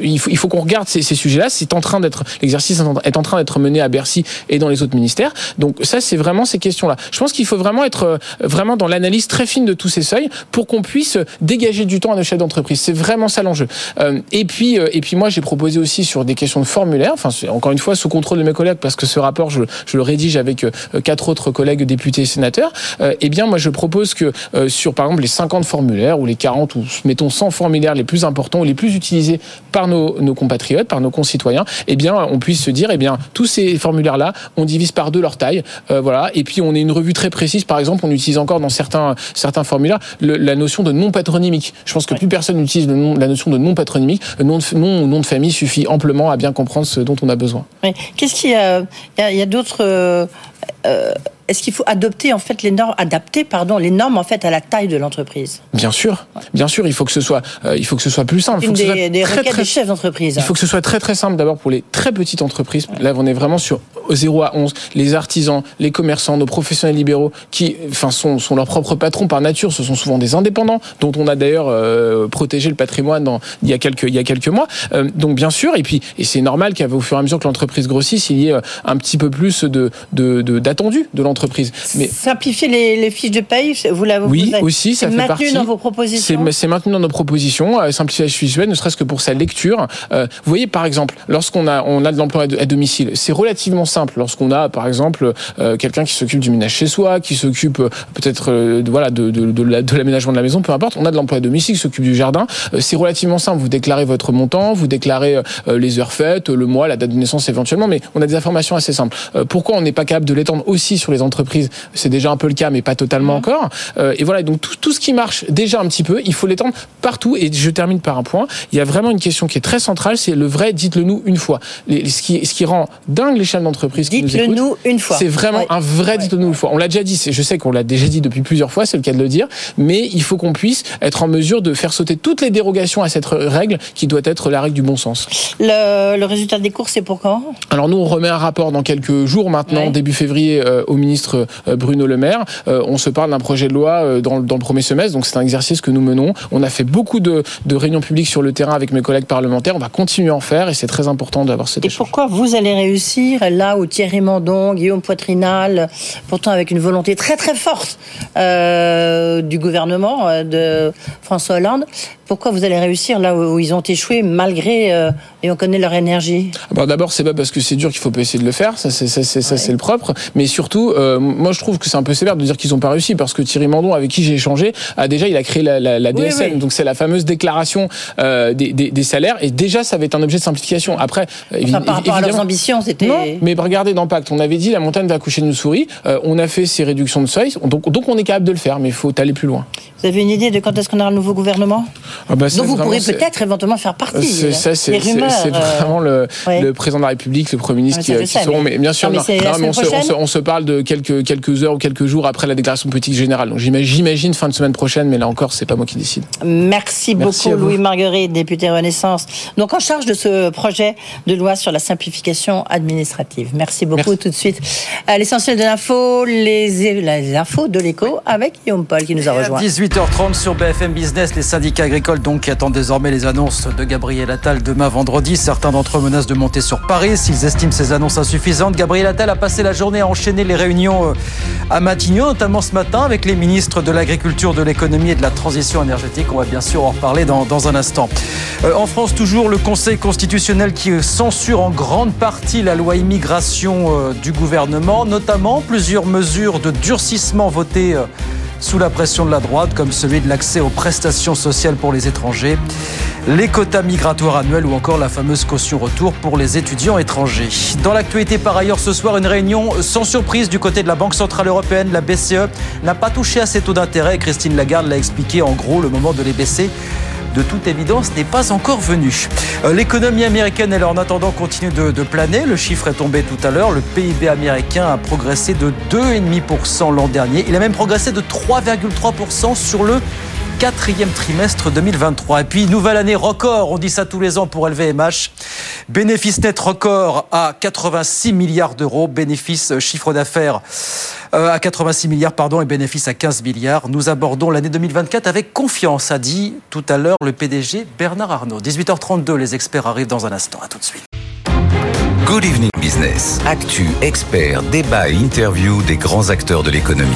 P: il faut, il faut qu'on regarde ces, ces sujets-là. C'est en train d'être l'exercice est en train d'être mené à Bercy et dans les autres ministères. Donc ça c'est vraiment ces questions-là. Je pense qu'il faut vraiment être euh, vraiment dans l'analyse très fine de tous ces seuils pour qu'on puisse dégager du temps à nos chefs d'entreprise. C'est vraiment ça l'enjeu. Euh, et puis euh, et puis moi j'ai proposé aussi sur des questions de formulaire. Enfin encore une fois sous contrôle de mes collègues parce que ce rapport je, je le rédige avec quatre autres collègues députés et sénateurs. eh bien moi je propose que sur par exemple les 50 formulaires ou les 40 ou mettons 100 formulaires les plus importants ou les plus utilisés par nos, nos compatriotes, par nos concitoyens, eh bien, on puisse se dire, eh bien, tous ces formulaires-là, on divise par deux leur taille, euh, voilà, et puis on est une revue très précise. Par exemple, on utilise encore dans certains certains formulaires le, la notion de non patronymique. Je pense que plus personne n'utilise la notion de non patronymique. Le nom de nom, nom de famille suffit amplement à bien comprendre ce dont on a besoin.
F: Oui. Qu'est-ce qu'il y a Il y a, a d'autres euh, euh est-ce qu'il faut adopter en fait les normes, adapter pardon les normes en fait à la taille de l'entreprise
P: Bien sûr, bien sûr, il faut que ce soit, euh, il faut que ce soit plus simple. Il faut
F: des, des
P: très,
F: très, des chefs d'entreprise.
P: Il faut que ce soit très très simple d'abord pour les très petites entreprises. Là, on est vraiment sur 0 à 11. Les artisans, les commerçants, nos professionnels libéraux, qui, enfin, sont, sont leurs propres patrons par nature. Ce sont souvent des indépendants, dont on a d'ailleurs euh, protégé le patrimoine dans, il y a quelques il y a quelques mois. Euh, donc bien sûr, et puis et c'est normal qu'au fur et à mesure que l'entreprise grossisse, il y ait un petit peu plus de d'attendu de, de, de
F: Mais simplifier les, les, fiches de paye, vous l'avez
P: Oui,
F: vous
P: aussi, ça fait
F: maintenu
P: partie.
F: dans vos propositions.
P: C'est maintenu dans nos propositions. Euh, simplifier la fiche visuelle, ne serait-ce que pour sa lecture. Euh, vous voyez, par exemple, lorsqu'on a on a de l'emploi à domicile, c'est relativement simple. Lorsqu'on a, par exemple, euh, quelqu'un qui s'occupe du ménage chez soi, qui s'occupe euh, peut-être voilà de de, de, la, de l'aménagement de la maison, peu importe. On a de l'emploi à domicile qui s'occupe du jardin. C'est relativement simple. Vous déclarez votre montant, vous déclarez les heures faites, le mois, la date de naissance éventuellement, mais on a des informations assez simples. pourquoi on n'est pas capable de l'étendre aussi sur les entreprises C'est déjà un peu le cas, mais pas totalement mmh. encore. Euh, et voilà, donc tout, tout, ce qui marche déjà un petit peu, il faut l'étendre partout. Et je termine par un point. Il y a vraiment une question qui est très centrale, c'est le vrai. Dites-le nous une fois. Les, ce qui, ce qui rend dingue les chaînes d'entreprise qui nous écoutent.
F: nous une fois.
P: C'est vraiment ouais. un vrai. Ouais. Dites-le nous une fois. On l'a déjà dit. Je sais qu'on l'a déjà dit depuis plusieurs fois. C'est le cas de le dire. Mais il faut qu'on puisse être en mesure de faire sauter toutes les dérogations à cette règle qui doit être la règle du bon sens.
F: Le, le résultat des cours, c'est pour quand?
P: Alors nous, on remet un rapport dans quelques jours maintenant, ouais. début février, euh, au ministre euh, Bruno Le Maire. Euh, on se parle d'un projet de loi euh, dans, dans, le premier semestre, donc c'est un exercice que nous menons. On a fait beaucoup de, de, réunions publiques sur le terrain avec mes collègues parlementaires. On va continuer à en faire et c'est très important d'avoir cet
F: Et
P: échange.
F: pourquoi vous allez réussir là où Thierry Mandon, Guillaume Poitrinal, pourtant avec une volonté très très forte euh, du gouvernement de François Hollande, pourquoi vous allez réussir là où ils ont échoué malgré euh, et on connaît leur énergie?
P: Bon, D'abord, c'est pas parce que c'est dur qu'il faut pas essayer de le faire, ça c'est le propre. Mais surtout, euh, moi je trouve que c'est un peu sévère de dire qu'ils ont pas réussi parce que Thierry Mandon, avec qui j'ai échangé, a déjà il a créé la, la, la DSN, donc c'est la fameuse déclaration euh, des, des, des, salaires et déjà ça va être un objet de simplification. Après,
F: enfin, par rapport à leurs ambitions, c'était. Non,
P: mais regardez dans Pacte, on avait dit la montagne va coucher de nos souris, euh, on a fait ces réductions de seuil, donc donc on est capable de le faire, mais il faut aller plus loin.
F: Vous avez une idée de quand est-ce qu'on aura un nouveau gouvernement?
P: Ah bah
F: Donc vous pourrez peut-être éventuellement faire partie.
P: C'est, ça, c'est, c'est vraiment le, le, président de la République, le Premier ministre ah, qui, qui seront. Mais, bien sûr, non, mais, on, se, on, se, on, se, parle de quelques, quelques heures ou quelques jours après la déclaration politique générale. Donc j'imagine fin de semaine prochaine, mais là encore, c'est pas moi qui décide.
F: Merci, Merci beaucoup, Louis Marguerite, député Renaissance. Donc en charge de ce projet de loi sur la simplification administrative. Merci beaucoup. Merci. Tout de suite, l'essentiel de l'info, les, les infos de l'écho avec Guillaume Paul qui nous a rejoint.
D: 18h30 sur BFM Business, les syndicats agricoles donc qui attendent désormais les annonces de Gabriel Attal demain vendredi. Certains d'entre eux menacent de monter sur Paris s'ils estiment ces annonces insuffisantes. Gabriel Attal a passé la journée à enchaîner les réunions euh, à Matignon, notamment ce matin avec les ministres de l'Agriculture, de l'Économie et de la Transition énergétique. On va bien sûr en reparler dans, un instant. Euh, en France, toujours le Conseil constitutionnel qui censure en grande partie la loi immigration euh, du gouvernement, notamment plusieurs mesures de durcissement votées sous la pression de la droite, comme celui de l'accès aux prestations sociales pour les étrangers, les quotas migratoires annuels ou encore la fameuse caution retour pour les étudiants étrangers. Dans l'actualité par ailleurs ce soir, une réunion sans surprise du côté de la Banque Centrale Européenne, la BCE n'a pas touché à ses taux d'intérêt. Christine Lagarde l'a expliqué en gros le moment de les baisser de toute évidence, n'est pas encore venu. Euh, l'économie américaine, elle, en attendant, continue de, de, planer. Le chiffre est tombé tout à l'heure. Le PIB américain a progressé de 2,5% l'an dernier. Il a même progressé de 3,3% sur le quatrième trimestre 2023. Et puis, nouvelle année record, on dit ça tous les ans pour LVMH. Bénéfice net record à 86 milliards d'euros, bénéfice euh, chiffre d'affaires euh, à 86 milliards pardon, et bénéfice à 15 milliards. Nous abordons l'année 2024 avec confiance, a dit tout à l'heure le PDG Bernard Arnault. 18h32, les experts arrivent dans un instant. À tout de suite.
A: Good Evening Business. Actu, experts, débat et interview des grands acteurs de l'économie.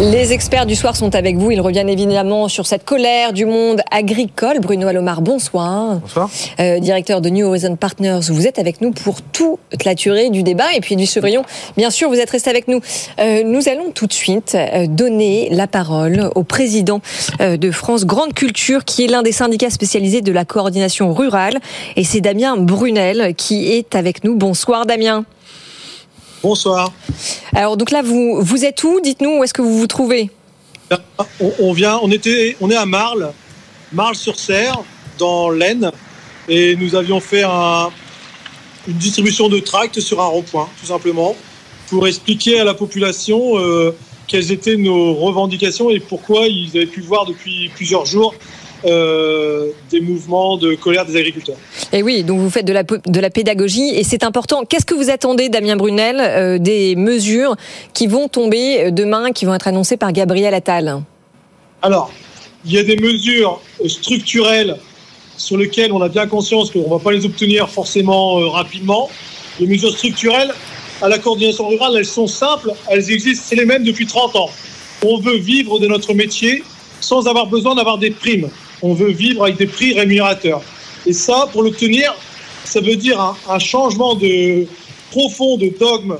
E: Les experts du soir sont avec vous. Ils reviennent évidemment sur cette colère du monde agricole. Bruno Alomar, bonsoir.
P: Bonsoir.
E: Euh, directeur de New Horizon Partners. Vous êtes avec nous pour toute la durée du débat. Et puis du Chevrillon, bien sûr, vous êtes resté avec nous. Euh, nous allons tout de suite euh, donner la parole au président de France Grande Culture, qui est l'un des syndicats spécialisés de la coordination rurale. Et c'est Damien Brunel qui est avec nous Bonsoir Damien.
Q: Bonsoir.
E: Alors donc là vous vous êtes où? Dites-nous où est-ce que vous vous trouvez
Q: on, on, vient, on était, on est à Marle, Marle-sur-Serre, dans l'Aisne, et nous avions fait un, une distribution de tracts sur un rond-point, tout simplement, pour expliquer à la population euh, quelles étaient nos revendications et pourquoi ils avaient pu voir depuis plusieurs jours euh, des mouvements de colère des agriculteurs.
E: Et oui, donc vous faites de la, de la pédagogie et c'est important. Qu'est-ce que vous attendez, Damien Brunel, euh, des mesures qui vont tomber demain, qui vont être annoncées par Gabriel Attal?
Q: Alors, il y a des mesures structurelles sur lesquelles on a bien conscience qu'on ne va pas les obtenir forcément euh, rapidement. Les mesures structurelles à la coordination rurale, elles sont simples, elles existent, c'est les mêmes depuis 30 ans. On veut vivre de notre métier sans avoir besoin d'avoir des primes on veut vivre avec des prix rémunérateurs. Et ça, pour l'obtenir, ça veut dire un, un, changement de profond de dogme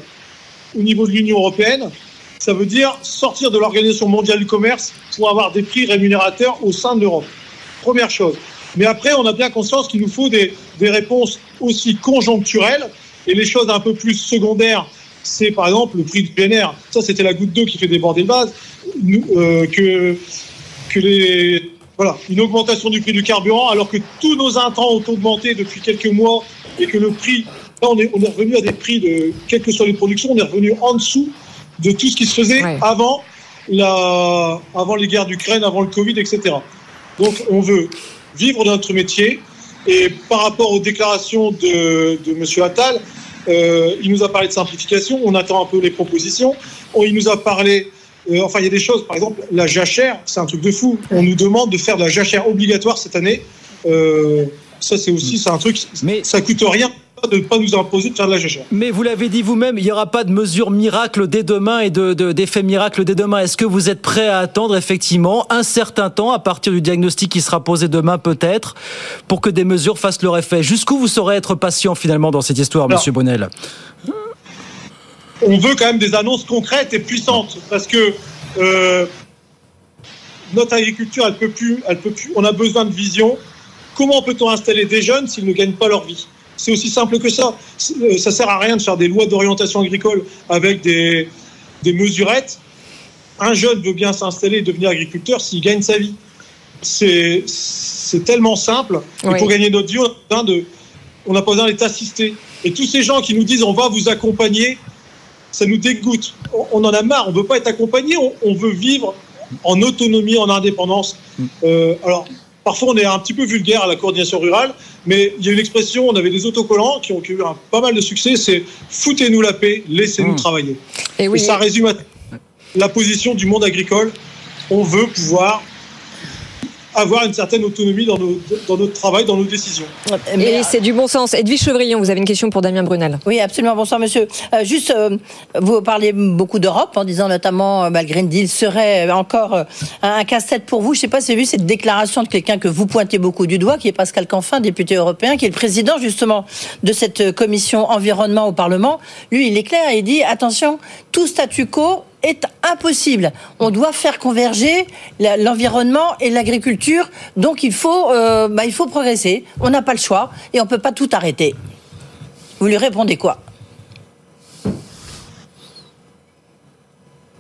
Q: au niveau de l'Union européenne. Ça veut dire sortir de l'Organisation mondiale du commerce pour avoir des prix rémunérateurs au sein de l'Europe. Première chose. Mais après, on a bien conscience qu'il nous faut des, des, réponses aussi conjoncturelles et les choses un peu plus secondaires. C'est par exemple le prix du air. Ça, c'était la goutte d'eau qui fait déborder le vase. Euh, que, que les voilà, une augmentation du prix du carburant, alors que tous nos intrants ont augmenté depuis quelques mois et que le prix, là, on est, on est revenu à des prix de, quelles que soient les productions, on est revenu en dessous de tout ce qui se faisait ouais. avant, la, avant les guerres d'Ukraine, avant le Covid, etc. Donc, on veut vivre de notre métier. Et par rapport aux déclarations de, de M. Attal, euh, il nous a parlé de simplification, on attend un peu les propositions. On, il nous a parlé euh, enfin, il y a des choses, par exemple, la jachère, c'est un truc de fou. On nous demande de faire de la jachère obligatoire cette année. Euh, ça, c'est aussi c'est un truc, mais ça coûte rien. de ne pas nous imposer de faire de la jachère.
D: Mais vous l'avez dit vous-même, il n'y aura pas de mesures miracles dès demain et de, d'effets miracles dès demain. Est-ce que vous êtes prêt à attendre effectivement un certain temps à partir du diagnostic qui sera posé demain peut-être pour que des mesures fassent leur effet? Jusqu'où vous saurez être patient finalement dans cette histoire, Monsieur Bonnel
Q: On veut quand même des annonces concrètes et puissantes parce que euh, notre agriculture, elle peut plus, elle peut plus. On a besoin de vision. Comment peut-on installer des jeunes s'ils ne gagnent pas leur vie? C'est aussi simple que ça. Euh, ça sert à rien de faire des lois d'orientation agricole avec des, des mesurettes. Un jeune veut bien s'installer et devenir agriculteur s'il gagne sa vie. C'est tellement simple. Et pour gagner notre vie, on n'a pas besoin d'être assisté. Et tous ces gens qui nous disent on va vous accompagner, ça nous dégoûte. On, en a marre. On ne veut pas être accompagné. on veut vivre en autonomie, en indépendance. Euh, alors, parfois, on est un petit peu vulgaire à la coordination rurale, mais il y a une expression, on avait des autocollants qui ont eu un, pas mal de succès, c'est foutez-nous la paix, laissez-nous mmh. travailler. Et, oui, Et ça résume la position du monde agricole. On veut pouvoir avoir une certaine autonomie dans, notre travail, dans nos décisions.
E: Et c'est du bon sens. Edwige Chevrillon, vous avez une question pour Damien Brunel.
F: Oui, absolument. Bonsoir, monsieur. Euh, juste, euh, vous parlez beaucoup d'Europe en disant notamment euh, bah, le Green Deal serait encore un casse-tête pour vous. Je ne sais pas si vous avez vu cette déclaration de quelqu'un que vous pointez beaucoup du doigt, qui est Pascal Canfin, député européen, qui est le président justement de cette commission environnement au Parlement. Lui, il est clair, il dit attention, tout statu quo impossible. On doit faire converger l'environnement et l'agriculture, donc il faut, euh, bah, il faut progresser. On n'a pas le choix et on ne peut pas tout arrêter. Vous lui répondez quoi?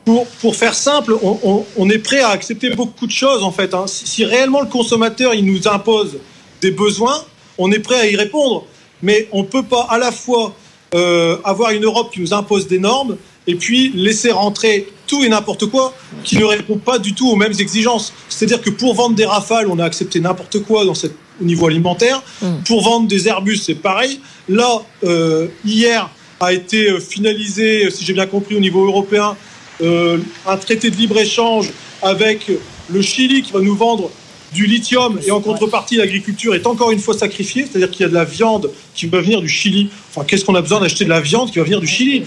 Q: Pour, pour, faire simple, on, est prêt à accepter beaucoup de choses en fait. Hein. Si, réellement le consommateur il nous impose des besoins, on est prêt à y répondre. Mais on ne peut pas à la fois euh, avoir une Europe qui nous impose des normes et puis laisser rentrer tout et n'importe quoi qui ne répond pas du tout aux mêmes exigences. C'est-à-dire que pour vendre des rafales, on a accepté n'importe quoi dans cette, au niveau alimentaire. Mm. Pour vendre des Airbus, c'est pareil. Là, euh, hier a été euh, finalisé, si j'ai bien compris, au niveau européen, euh, un traité de libre-échange avec le Chili qui va nous vendre du lithium et en contrepartie l'agriculture est encore une fois sacrifiée, c'est-à-dire qu'il y a de la viande qui va venir du Chili. Enfin, qu'est-ce qu'on a besoin d'acheter de la viande qui va venir du Chili?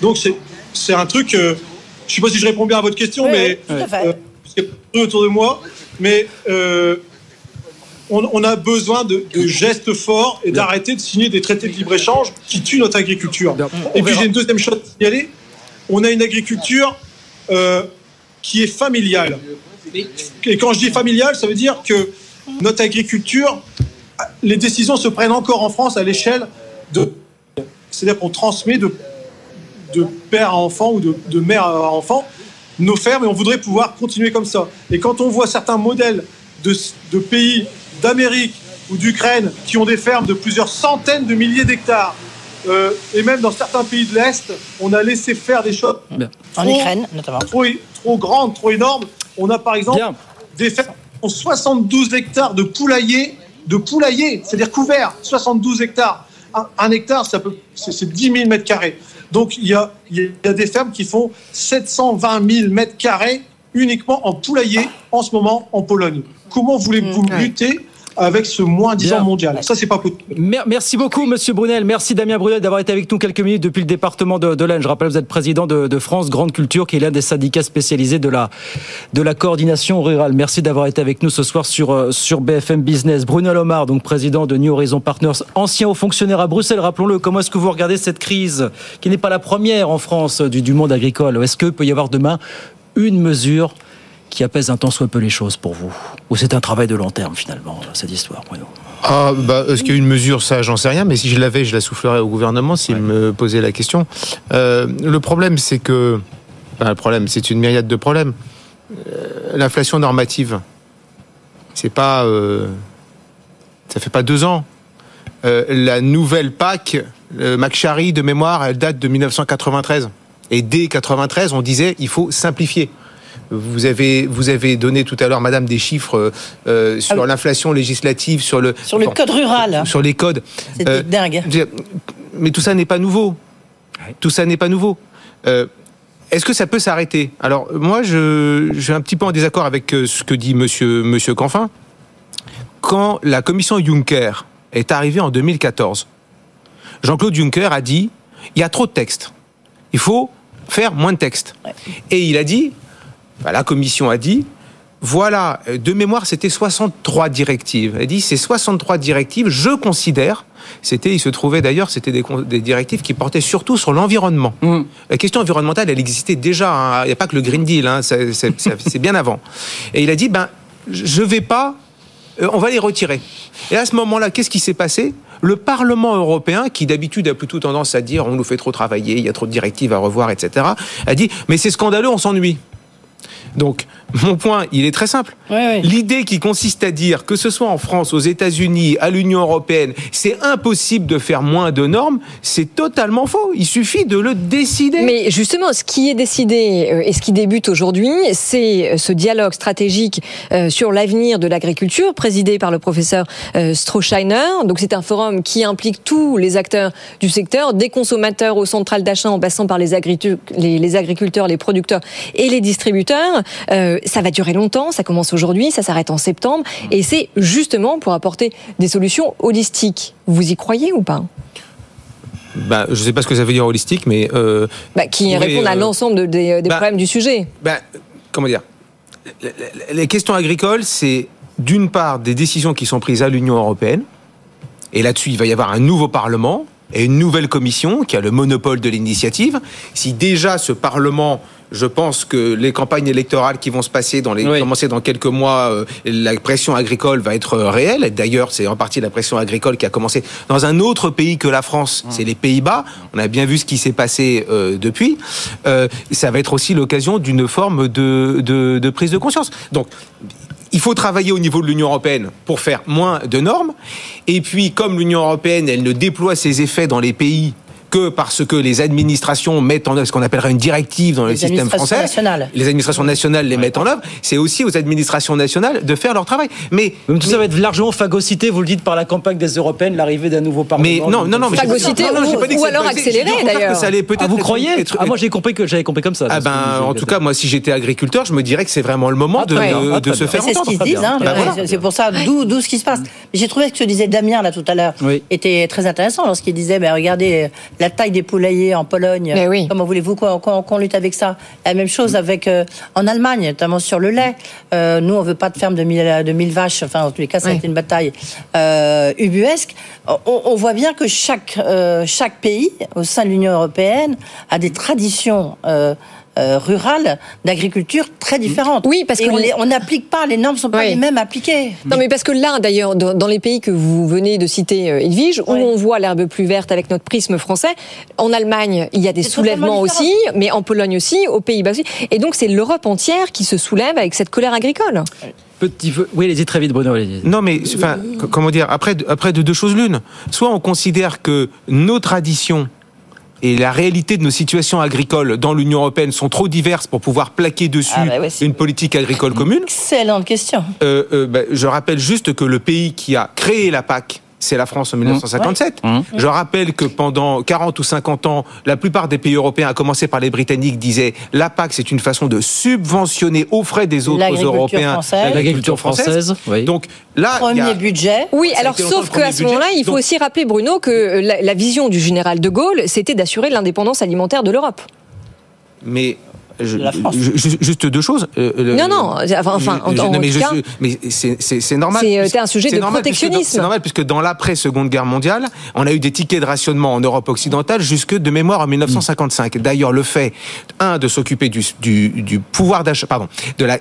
Q: Donc c'est c'est un truc. Euh, je ne sais pas si je réponds bien à votre question, mais euh, autour de moi, mais euh, on, a besoin de, gestes forts et d'arrêter de signer des traités de libre échange qui tuent notre agriculture. et puis j'ai une deuxième chose à signaler. On a une agriculture qui est familiale. Et quand je dis familiale, ça veut dire que notre agriculture, les décisions se prennent encore en France à l'échelle de. C'est-à-dire qu'on transmet de de père à enfant ou de, mère à enfant nos fermes et on voudrait pouvoir continuer comme ça. Et quand on voit certains modèles de, pays d'Amérique ou d'Ukraine qui ont des fermes de plusieurs centaines de milliers d'hectares, euh, et même dans certains pays de l'Est, on a laissé faire des choses
F: en Ukraine notamment
Q: trop, trop grandes, trop énormes. On a par exemple des fermes qui ont 72 hectares de poulailler, de poulailler, c'est-à-dire couvert, 72 hectares. Un, hectare, c'est 10 000 mètres carrés. Donc il y a, des fermes qui font 720 000 mètres carrés uniquement en poulailler en ce moment en Pologne. Comment voulez-vous mmh, lutter avec ce moins 10 ans mondial. Ça, c'est pas possible.
D: Merci beaucoup, Monsieur Brunel. Merci, Damien Brunel, d'avoir été avec nous quelques minutes depuis le département de, de l'Aisne. Je rappelle, vous êtes président de, France Grande Culture, qui est l'un des syndicats spécialisés de la, de la coordination rurale. Merci d'avoir été avec nous ce soir sur, euh, sur BFM Business. Brunel Omar, donc président de New Horizon Partners, ancien haut fonctionnaire à Bruxelles, rappelons-le. Comment est-ce que vous regardez cette crise, qui n'est pas la première en France du, du monde agricole? Est-ce qu'il peut y avoir demain une mesure qui apaise un temps soit peu les choses pour vous Ou c'est un travail de long terme finalement, cette histoire, Bruno
R: ah, bah, Est-ce qu'il y a une mesure Ça, j'en sais rien, mais si je l'avais, je la soufflerais au gouvernement s'il me posait la question. Euh, le problème, c'est que. le problème, c'est une myriade de problèmes. Euh, l'inflation normative, c'est pas. Euh, ça fait pas deux ans. la nouvelle PAC, McCharry de mémoire, elle date de 1993. Et dès 93, on disait il faut simplifier. Vous avez, vous avez donné tout à l'heure, Madame, des chiffres euh, euh, sur ah l'inflation législative, sur le
F: sur le code rural,
R: sur les codes.
F: C'est euh, dingue.
R: Mais tout ça n'est pas nouveau. Tout ça n'est pas nouveau. Est-ce que ça peut s'arrêter? Alors moi, je, je, suis un petit peu en désaccord avec ce que dit Monsieur Monsieur Canfin. Quand la commission Juncker est arrivée en 2014, Jean-Claude Juncker a dit il y a trop de textes. Il faut faire moins de textes. Et il a dit, bah, la commission a dit, voilà, euh, de mémoire, c'était 63 directives. Elle dit, ces 63 directives, je considère, c'était, il se trouvait d'ailleurs, c'était des, des, directives qui portaient surtout sur l'environnement.
D: Mmh.
R: La question environnementale, elle existait déjà. hein. Il n'y a pas que le Green Deal, hein, [LAUGHS] c'est bien avant. Et il a dit, ben, je vais pas, euh, on va les retirer. Et à ce moment-là, qu'est-ce qui s'est passé? Le Parlement européen, qui d'habitude a plutôt tendance à dire, on nous fait trop travailler, il y a trop de directives à revoir, etc., a dit, mais c'est scandaleux, on s'ennuie. Donc, mon point, il est très simple. L'idée qui consiste à dire que ce soit en France, aux États-Unis, à l'Union européenne, c'est impossible de faire moins de normes, c'est totalement faux. Il suffit de le décider.
E: Mais justement, ce qui est décidé euh, et ce qui débute aujourd'hui, c'est euh, ce dialogue stratégique euh, sur l'avenir de l'agriculture, présidé par le professeur Strohscheiner. Donc c'est un forum qui implique tous les acteurs du secteur, des consommateurs aux centrales d'achat en passant par les agriculteurs, les producteurs et les distributeurs. Euh, ça va durer longtemps, ça commence aujourd'hui, ça s'arrête en septembre, et c'est justement pour apporter des solutions holistiques. Vous y croyez ou pas?
R: Ben, je ne sais pas ce que ça veut dire holistique, mais... euh,
E: bah, Qui répondent à
R: euh,
E: l'ensemble de- des, des
R: bah,
E: problèmes du sujet.
R: ben, comment dire? Les questions agricoles, c'est d'une part des décisions qui sont prises à l'Union européenne, et là-dessus, il va y avoir un nouveau Parlement et une nouvelle Commission qui a le monopole de l'initiative. Si déjà ce Parlement, je pense que les campagnes électorales qui vont se passer dans les commencer dans quelques mois, euh, la pression agricole va être euh, réelle. D'ailleurs, c'est en partie la pression agricole qui a commencé dans un autre pays que la France, c'est les Pays-Bas. On a bien vu ce qui s'est passé euh, depuis. Euh, ça va être aussi l'occasion d'une forme de, de, de prise de conscience. Donc il faut travailler au niveau de l'Union européenne pour faire moins de normes. Et puis, comme l'Union européenne, elle ne déploie ses effets dans les pays que parce que les administrations mettent en œuvre ce qu'on appellerait une directive dans le système français.
F: nationales.
R: Les administrations nationales les mettent en œuvre. C'est aussi aux administrations nationales de faire leur travail. Mais,
D: Même tout ça va être largement phagocyté, vous le dites, par la campagne des Européennes, l'arrivée d'un nouveau Parlement.
R: Mais non, non, non, mais
E: Phagocyté
R: non, non,
E: ou-
R: pas dit que
E: ou alors accéléré, d'ailleurs.
R: ça allait peut-être
D: Ah, vous croyez?
R: être-
D: Ah, moi j'ai compris que j'avais compris comme ça.
R: Ah ben, en tout cas, moi, si j'étais agriculteur, je me dirais que c'est vraiment le moment
D: Ah,
R: de,
D: très bien.
R: de-
D: Ah,
R: se
D: bien.
R: faire
F: Mais c'est ce
R: entendre.
F: qu'ils disent, hein,
R: Ben voilà.
F: c'est pour ça, d'où d'où ce qui se passe. Mais J'ai trouvé que ce que disait Damien là tout à l'heure était très intéressant lorsqu'il disait, mais regardez la taille des poulaillers en Pologne, comment voulez-vous qu'on lutte avec ça? La même chose avec euh, en Allemagne, notamment sur le lait. Euh, nous, on veut pas de ferme de 1000, de 1000 vaches, enfin en tous les cas, ça a été une bataille euh, ubuesque. On, on voit bien que chaque, euh, chaque pays au sein de l'Union européenne a des traditions. Euh, euh, rurales d'agriculture très différentes.
E: Oui, parce
F: Et
E: que
F: on
E: les-
F: les- on n'applique pas, les normes sont pas
E: Oui.
F: les mêmes appliquées.
E: Non, mais parce que là, d'ailleurs, dans dans les pays que vous venez de citer, euh, Edwige, où on voit l'herbe plus verte avec notre prisme français, en Allemagne, il y a des soulèvements aussi, mais en Pologne aussi, aux Pays-Bas aussi. Et donc, c'est l'Europe entière qui se soulève avec cette colère agricole.
D: Petit peu. Oui, allez-y très vite, Bruno.
R: Non, mais enfin, comment dire Après, après de deux choses l'une. Soit on considère que nos traditions et la réalité de nos situations agricoles dans l'Union européenne sont trop diverses pour pouvoir plaquer dessus
F: Ah bah ouais,
R: une politique agricole commune.
F: Excellente question.
R: Euh, euh, bah, je rappelle juste que le pays qui a créé la PAC, c'est la France en 1957. Je rappelle que pendant 40 ou 50 ans, la plupart des pays européens, à commencer par les Britanniques, disaient la PAC, c'est une façon de subventionner aux frais des autres Européens
F: française.
D: L'agriculture française, oui.
R: Donc là, il y a-
F: Premier budget.
E: Oui,
R: Ça
E: alors sauf qu'à ce moment-là, il faut
R: Donc-
E: aussi rappeler, Bruno, que la, la vision du général de Gaulle, c'était d'assurer l'indépendance alimentaire de l'Europe.
R: Mais je-
F: la France.
R: je- ju- juste deux choses. Euh,
E: Non, non, enfin, enfin, en-
R: non, mais
E: cas-
R: mais c'est- normal.
E: C'est, euh, un sujet de
R: normal, puisque dans-
E: protectionnisme.
R: C'est normal puisque dans l'après Seconde Guerre mondiale, on a eu des tickets de rationnement en Europe occidentale jusque de mémoire en 1955. D'ailleurs, le fait un de s'occuper du, du, du pouvoir d'achat, pardon, de la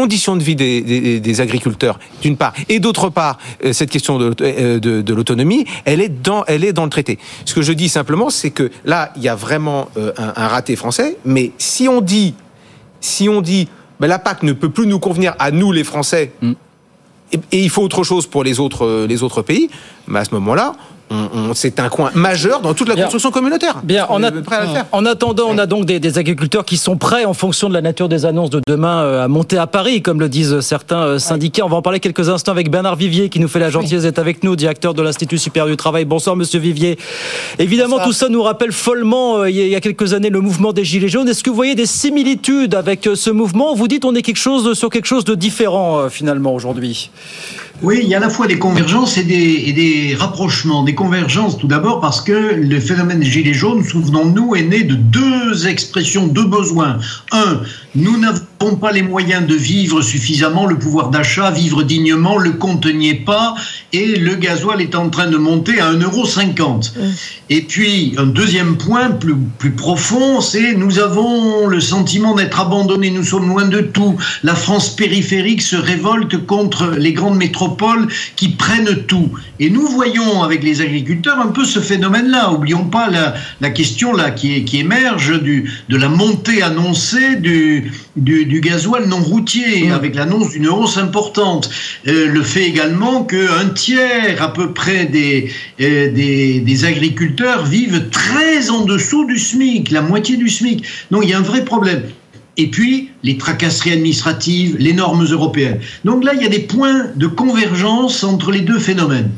R: conditions de vie des, des- des agriculteurs, d'une part, et d'autre part, euh, cette question de, euh, de, de l'autonomie, elle est dans, elle est dans le traité. Ce que je dis simplement, c'est que là, il y a vraiment euh, un, un raté français. Mais si on dit, si on dit, ben, la PAC ne peut plus nous convenir à nous les Français, et, et il faut autre chose pour les autres, les autres pays, ben, à ce moment-là, c'est un coin majeur dans toute la
D: Bien.
R: construction communautaire.
D: Bien,
R: on
D: en,
R: est
D: a-
R: prêt à le faire.
D: en attendant, on a donc des, des agriculteurs qui sont prêts, en fonction de la nature des annonces de demain, euh, à monter à Paris, comme le disent certains euh, syndicats. On va en parler quelques instants avec Bernard Vivier, qui nous fait la gentillesse d'être avec nous, directeur de l'Institut supérieur du travail. Bonsoir, monsieur Vivier. Évidemment, tout ça nous rappelle follement, euh, il y a- quelques années, le mouvement des Gilets jaunes. Est-ce que vous voyez des similitudes avec euh, ce mouvement? Vous dites on est quelque chose, sur quelque chose de différent, euh, finalement, aujourd'hui?
S: Oui, il y a à la fois des convergences et des, rapprochements. Des convergences tout d'abord parce que le phénomène des Gilets jaunes, souvenons-nous, est né de deux expressions, deux besoins. Un, nous n'avons pas les moyens de vivre suffisamment, le pouvoir d'achat, vivre dignement, le compte n'y est pas, et le gasoil est en train de monter à 1,50€. Et puis, un deuxième point plus, plus profond, c'est nous avons le sentiment d'être abandonnés, nous sommes loin de tout. La France périphérique se révolte contre les grandes métropoles qui prennent tout. Et nous voyons avec les agriculteurs un peu ce phénomène-là. Oublions pas la, la question là qui, qui émerge du, de la montée annoncée du, du, du gasoil non routier, avec l'annonce d'une hausse importante. Euh, le fait également qu'un tiers à peu près des, euh, des, des agriculteurs vivent très en dessous du SMIC, la moitié du SMIC. Donc il y a un vrai problème. Et puis, les tracasseries administratives, les normes européennes. Donc là, il y a des points de convergence entre les deux phénomènes.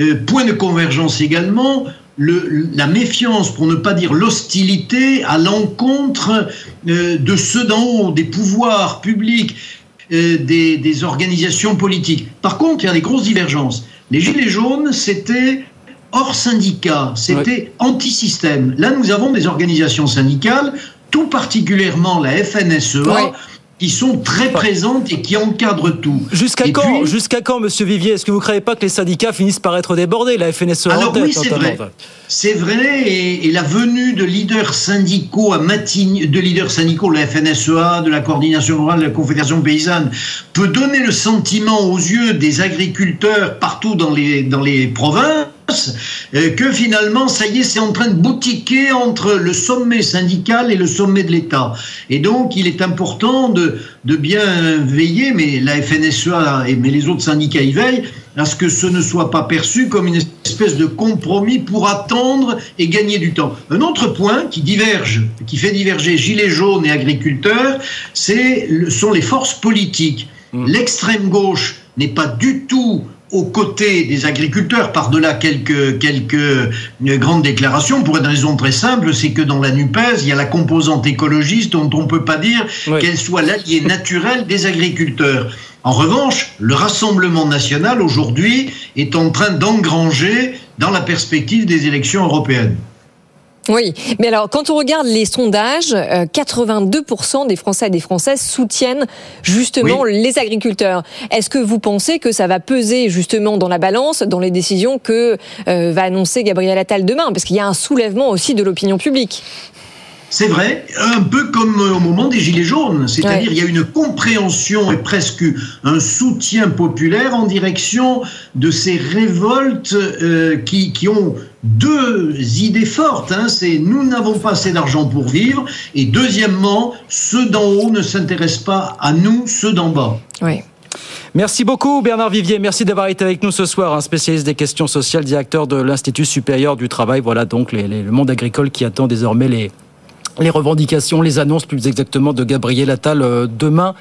S: Euh, point de convergence également, le, la méfiance, pour ne pas dire l'hostilité, à l'encontre euh, de ceux d'en haut, des pouvoirs publics, euh, des, des organisations politiques. Par contre, il y a des grosses divergences. Les Gilets jaunes, c'était hors syndicat, c'était anti-système. Là, nous avons des organisations syndicales, tout particulièrement la FNSEA, qui sont très présentes et qui encadrent tout.
D: Jusqu'à quand,
S: puis-
D: jusqu'à quand, Monsieur Vivier? Est-ce que vous ne croyez pas que les syndicats finissent par être débordés La FNSE en
S: Alors
D: tête,
S: oui, c'est vrai. C'est vrai, et, et la venue de leaders syndicaux à Matignon, de leaders syndicaux de la FNSEA, de la coordination rurale, de la Confédération paysanne, peut donner le sentiment aux yeux des agriculteurs partout dans les, dans les provinces que finalement, ça y est, c'est en train de boutiquer entre le sommet syndical et le sommet de l'État. Et donc, il est important de, de bien veiller, mais la FNSEA et mais les autres syndicats y veillent, à ce que ce ne soit pas perçu comme une espèce de compromis pour attendre et gagner du temps. Un autre point qui diverge, qui fait diverger gilets jaunes et agriculteurs, c'est sont les forces politiques. L'extrême gauche n'est pas du tout aux côtés des agriculteurs, par-delà quelques, quelques euh, grandes déclarations, pour une raison très simple, c'est que dans la NUPES, il y a la composante écologiste dont on ne peut pas dire qu'elle soit l'allié naturel des agriculteurs. En revanche, le Rassemblement national, aujourd'hui, est en train d'engranger dans la perspective des élections européennes.
E: Oui, mais alors quand on regarde les sondages, euh, 82% des Français et des Françaises soutiennent justement les agriculteurs. Est-ce que vous pensez que ça va peser justement dans la balance, dans les décisions que euh, va annoncer Gabriel Attal demain? Parce qu'il y a un soulèvement aussi de l'opinion publique.
S: C'est vrai, un peu comme au moment des Gilets jaunes, c'est-à-dire il y a une compréhension et presque un soutien populaire en direction de ces révoltes euh, qui, qui ont deux idées fortes. Hein, c'est nous n'avons pas assez d'argent pour vivre et deuxièmement, ceux d'en haut ne s'intéressent pas à nous, ceux d'en bas.
E: Oui.
D: Merci beaucoup Bernard Vivier, merci d'avoir été avec nous ce soir, un spécialiste des questions sociales, directeur de l'Institut supérieur du travail. Voilà donc les- les- le monde agricole qui attend désormais les, les revendications, les annonces plus exactement de Gabriel Attal euh, demain,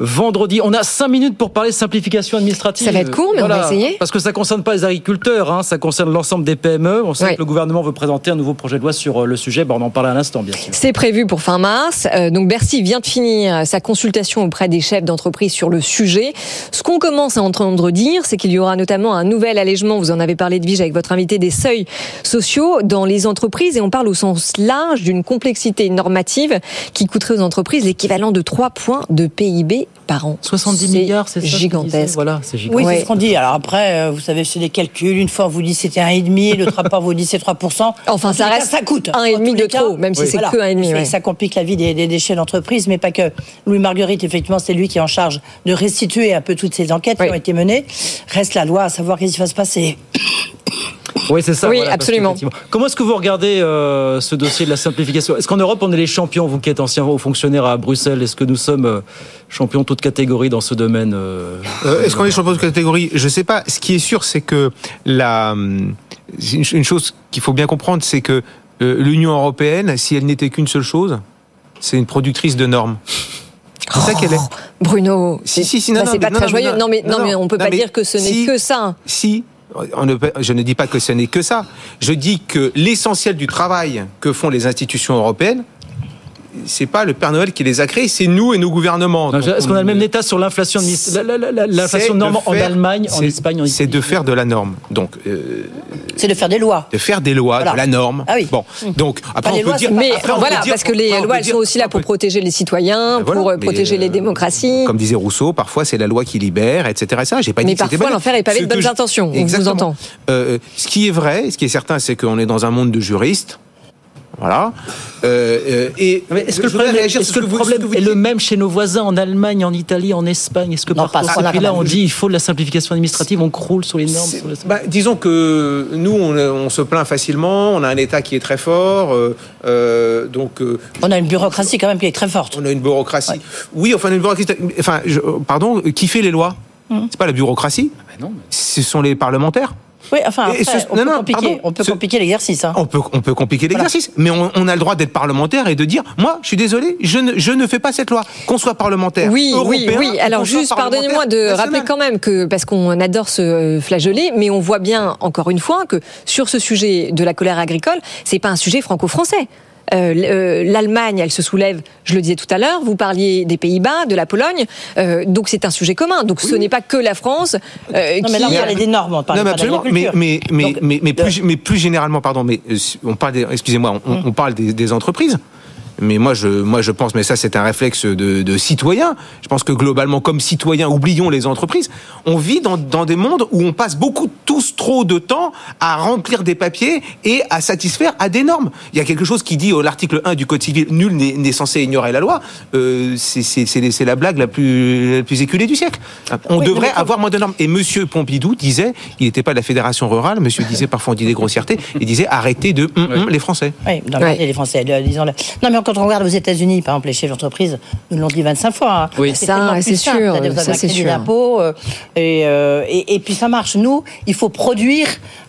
D: vendredi. On a cinq minutes pour parler simplification administrative.
E: Ça va être court, mais on va essayer.
D: Parce que ça concerne pas les agriculteurs, hein, ça concerne l'ensemble des PME. On sait que le gouvernement veut présenter un nouveau projet de loi sur euh, le sujet. Bon, on en parle à l'instant, bien sûr.
E: C'est prévu pour fin mars. Euh, donc Bercy vient de finir sa consultation auprès des chefs d'entreprise sur le sujet. Ce qu'on commence à entendre dire, c'est qu'il y aura notamment un nouvel allègement, vous en avez parlé de Vige avec votre invité, des seuils sociaux dans les entreprises. Et on parle au sens large d'une complexité normative qui coûterait aux entreprises l'équivalent de 3 points de PIB par an.
D: 70 milliards, c'est
E: gigantesque.
D: Voilà, c'est
F: Oui, c'est ce qu'on dit. Alors après, euh, vous savez, c'est des calculs. Une fois, on vous dit c'était 1,5, l'autre [LAUGHS] rapport vous dit c'est 3%.
E: Enfin,
F: En
E: ça reste
F: cas, ça coûte.
E: un et
F: En
E: demi
F: tous
E: de
F: les cas,
E: trop, même si c'est
F: voilà.
E: que un et demi,
F: Ça-
E: ouais.
F: Ça complique la vie des, des déchets d'entreprise, mais pas que. Louis Marguerite, effectivement, c'est lui qui est en charge de restituer un peu toutes ces enquêtes qui ont été menées. Reste la loi à savoir qu'est-ce qui va se passer.
D: Oui, c'est ça.
E: Oui,
D: voilà,
E: absolument.
D: Comment est-ce que vous regardez euh, ce dossier de la simplification? Est-ce qu'en Europe, on est les champions, vous qui êtes ancien haut fonctionnaire à Bruxelles Est-ce que nous sommes euh, champions toute catégorie dans ce domaine euh,
R: Euh, Est-ce qu'on est champion de catégorie Je sais pas. Ce qui est sûr, c'est que la, une chose qu'il faut bien comprendre, c'est que l'Union européenne, si elle n'était qu'une seule chose, c'est une productrice de normes. C'est ça qu'elle est.
E: Bruno,
R: Si, si, si, non,
E: bah,
R: non,
E: c'est pas
R: non,
E: très
R: non,
E: joyeux.
R: non,
E: Non, mais, non,
R: non,
E: mais on peut
R: non,
E: pas dire que ce n'est
R: si-
E: que ça.
R: Si, je ne dis pas que ce n'est que ça. Je dis que l'essentiel du travail que font les institutions européennes, c'est pas le Père Noël qui les a créés, c'est nous et nos gouvernements.
D: Est-ce qu'on a le même état sur l'inflation L'inflation norme en Allemagne, en Espagne, en
R: C'est de faire de la norme. Donc,
F: euh, c'est de faire des lois.
R: De faire des lois,
F: Voilà.
R: de la norme.
F: Ah oui.
R: Bon, donc après on peut dire.
E: Mais
R: après, on peut
E: voilà,
R: dire-
E: parce que les lois, elles
R: dire-
E: sont aussi là pour protéger les citoyens,
R: Ben voilà,
E: pour euh, protéger les
R: euh,
E: démocraties.
R: Comme disait Rousseau, parfois c'est la loi qui libère, etc. Et ça, j'ai pas
E: Mais
R: dit que c'était
E: parfois, l'enfer est pavé
R: Ce
E: de bonnes intentions, on vous
R: Exactement.
E: entend.
R: Ce qui est vrai, ce qui est certain, c'est qu'on est dans un monde de juristes. Voilà. Euh, euh, et
D: Est-ce que le problème,
R: réagir
D: que le est le même chez nos voisins en Allemagne, en Italie, en Espagne? Est-ce que
F: Non, ça,
D: pays-là,
F: quand
D: on dit il faut de la simplification administrative, on croule sur les normes sur les-
R: Bah, disons que nous, on, on se plaint facilement, on a un État qui est très fort, euh, euh, donc... euh,
F: On a une bureaucratie quand même qui est très forte.
R: On a une bureaucratie. Oui, enfin, une bureaucratie... Enfin, je- pardon, qui fait les lois?
F: Hum.
R: C'est pas la bureaucratie? Ce sont les parlementaires.
F: Oui, enfin,
R: Et
F: après,
R: ce-
F: on,
R: non,
F: peut
R: non,
F: compliquer,
R: pardon.
F: on peut
R: Ce-
F: compliquer l'exercice. Hein.
R: On peut, on peut compliquer l'exercice, mais on, on a le droit d'être parlementaire et de dire, moi, je suis désolé, je ne, je ne fais pas cette loi. Qu'on soit parlementaire
E: Oui, oui,
R: européen,
E: oui.
R: ou
E: Alors juste, pardonnez-moi de
R: national.
E: rappeler quand même que, parce qu'on adore se euh, flageoler, mais on voit bien, encore une fois, que sur ce sujet de la colère agricole, c'est pas un sujet franco-français. Euh, euh, L'Allemagne, elle se soulève, je le disais tout à l'heure, vous parliez des Pays-Bas, de la Pologne, euh, donc c'est un sujet commun. Donc ce n'est pas que la France euh,
F: Non, mais là, on
E: qui...
F: parlait des normes, on parlait
R: Non, mais. Mais,
F: d'agriculture.
R: mais, mais,
F: Donc,
R: mais, mais, plus, mais plus généralement, pardon, mais on parle, des- excusez-moi, on, on parle des, des entreprises. Mais moi, je, moi, je pense, mais ça, c'est un réflexe de, de citoyen. Je pense que globalement, comme citoyen, oublions les entreprises. On vit dans, dans des mondes où on passe beaucoup, tous trop de temps à remplir des papiers et à satisfaire à des normes. Il y a quelque chose qui dit, euh, l'article 1 du Code civil, nul n'est censé ignorer la loi. Euh, c'est- la blague la plus, la plus éculée du siècle. On
F: Oui,
R: devrait
F: mais
R: avoir moins de normes. Et Monsieur Pompidou disait, il n'était pas de la Fédération rurale, Monsieur disait parfois on dit des grossièretés, il disait arrêtez de hum, hum, les Français.
F: Oui, dans le- les Français, le- disons-le. Non, mais quand on regarde aux États-Unis, par exemple, les chefs d'entreprise nous l'ont dit 25 fois. hein.
E: Oui. Ça, c'est
F: simple.
E: sûr, ça, c'est sûr.
F: euh, et, euh, et, et puis ça marche. Nous, il faut produire,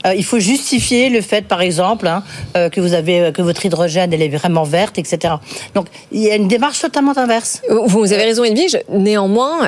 F: euh, il faut justifier le fait, par exemple, hein, que vous avez que votre hydrogène elle est vraiment verte, etc. Donc il y a une démarche totalement inverse.
E: Vous avez raison, Edwige. Néanmoins,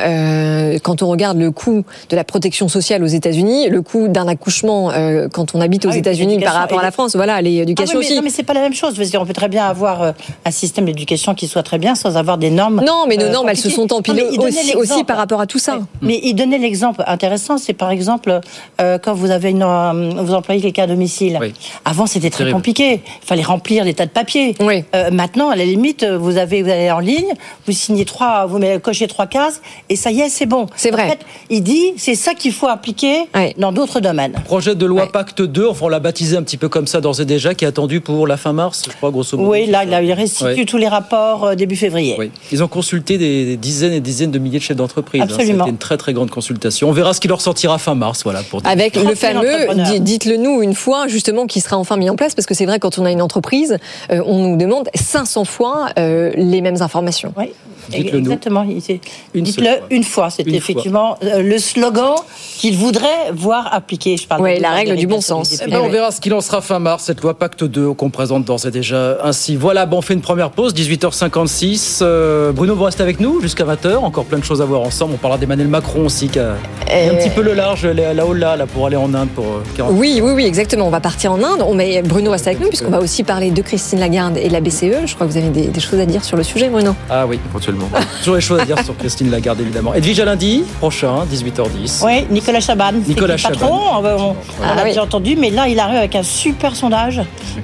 E: quand on regarde le coût de la protection sociale aux États-Unis, le coût d'un accouchement quand on habite aux
F: Ah
E: États-Unis par rapport à la France, voilà, l'éducation
F: Ah oui, mais,
E: aussi.
F: Non, mais c'est pas la même chose. Parce qu'on peut très bien avoir un système d'éducation qui soit très bien sans avoir des normes.
E: Non, mais nos
F: euh,
E: normes, elles se sont empilées
F: Non,
E: aussi, par rapport à tout ça.
F: Mais il donnait l'exemple intéressant, c'est par exemple euh, quand vous avez une, euh, vous employez quelqu'un à domicile. Avant, c'était très
D: Terrible.
F: compliqué. Il fallait remplir des tas de papiers. Euh, maintenant, à la limite, vous avez, vous allez en ligne, vous signez trois, vous mettez- cochez trois cases, et ça y est, c'est bon.
E: C'est vrai.
F: En fait, il dit, c'est ça qu'il faut appliquer dans d'autres domaines.
D: Projet de loi Pacte 2, enfin on l'a baptisé un petit peu comme ça d'ores et déjà, qui est attendu pour la fin mars, je crois, grosso modo.
F: Oui, là, il a- il
D: Ouais.
F: tous les rapports euh, début février.
D: Oui. Ils ont consulté des, des dizaines et des dizaines de milliers de chefs d'entreprise. hein.
F: Absolument.
D: C'était une très très grande consultation. On verra ce qui leur sortira fin mars, voilà. Pour.
E: Avec le
F: 30 000
E: fameux, dites-le nous une fois, justement, qui sera enfin mis en place, parce que c'est vrai, quand on a une entreprise, euh, on nous demande 500 fois euh, les mêmes informations.
F: Oui.
D: Dites-le nous.
F: Exactement. il était-
D: Une
F: Dites-le
D: fois.
F: une fois.
D: Une fois.
F: effectivement euh, le slogan qu'il voudrait voir appliqué. Je parle
E: Ouais,
F: de-
E: la
F: de-
E: règle du bon sens.
D: Eh ben, on verra ce qu'il en sera fin mars, cette loi Pacte 2 qu'on présente d'ores et déjà ainsi. Voilà, bon, on fait une première pause, 18h56. Euh, Bruno, vous restez avec nous jusqu'à 20h. Encore plein de choses à voir ensemble. On parlera d'Emmanuel Macron aussi, qui a, a un petit peu le large là- là-haut là, là, pour aller en Inde pour euh, 40
E: Oui, oui, oui, exactement. On va partir en Inde. On met Bruno reste avec nous, puisqu'on va aussi parler de Christine Lagarde et de la BCE. Je crois que vous avez des, des choses à dire sur le sujet, Bruno.
D: Ah oui,
R: éventuellement.
D: Toujours des choses à dire sur Christine Lagarde, évidemment. Edwige à lundi prochain, 18h10.
F: Oui, Nicolas Chaban.
D: Nicolas
F: le patron. On, on-
E: Ah
F: on l'a
E: oui.
F: déjà entendu, mais là, il arrive avec un super sondage.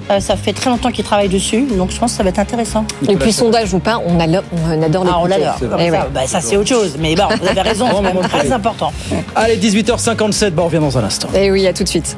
F: Euh, ça fait très longtemps qu'il travaille dessus, donc je pense que ça va être intéressant.
E: Et puis, sondage ou pas, on, adore- on adore les
F: Ah, on l'adore.
E: Eh
F: ça,
E: ouais.
F: bah, ça, c'est autre chose. Mais bon, vous avez raison, [LAUGHS] c'est très important.
D: Allez, 18h57, bah, on revient dans un instant.
E: Eh oui, à tout de suite.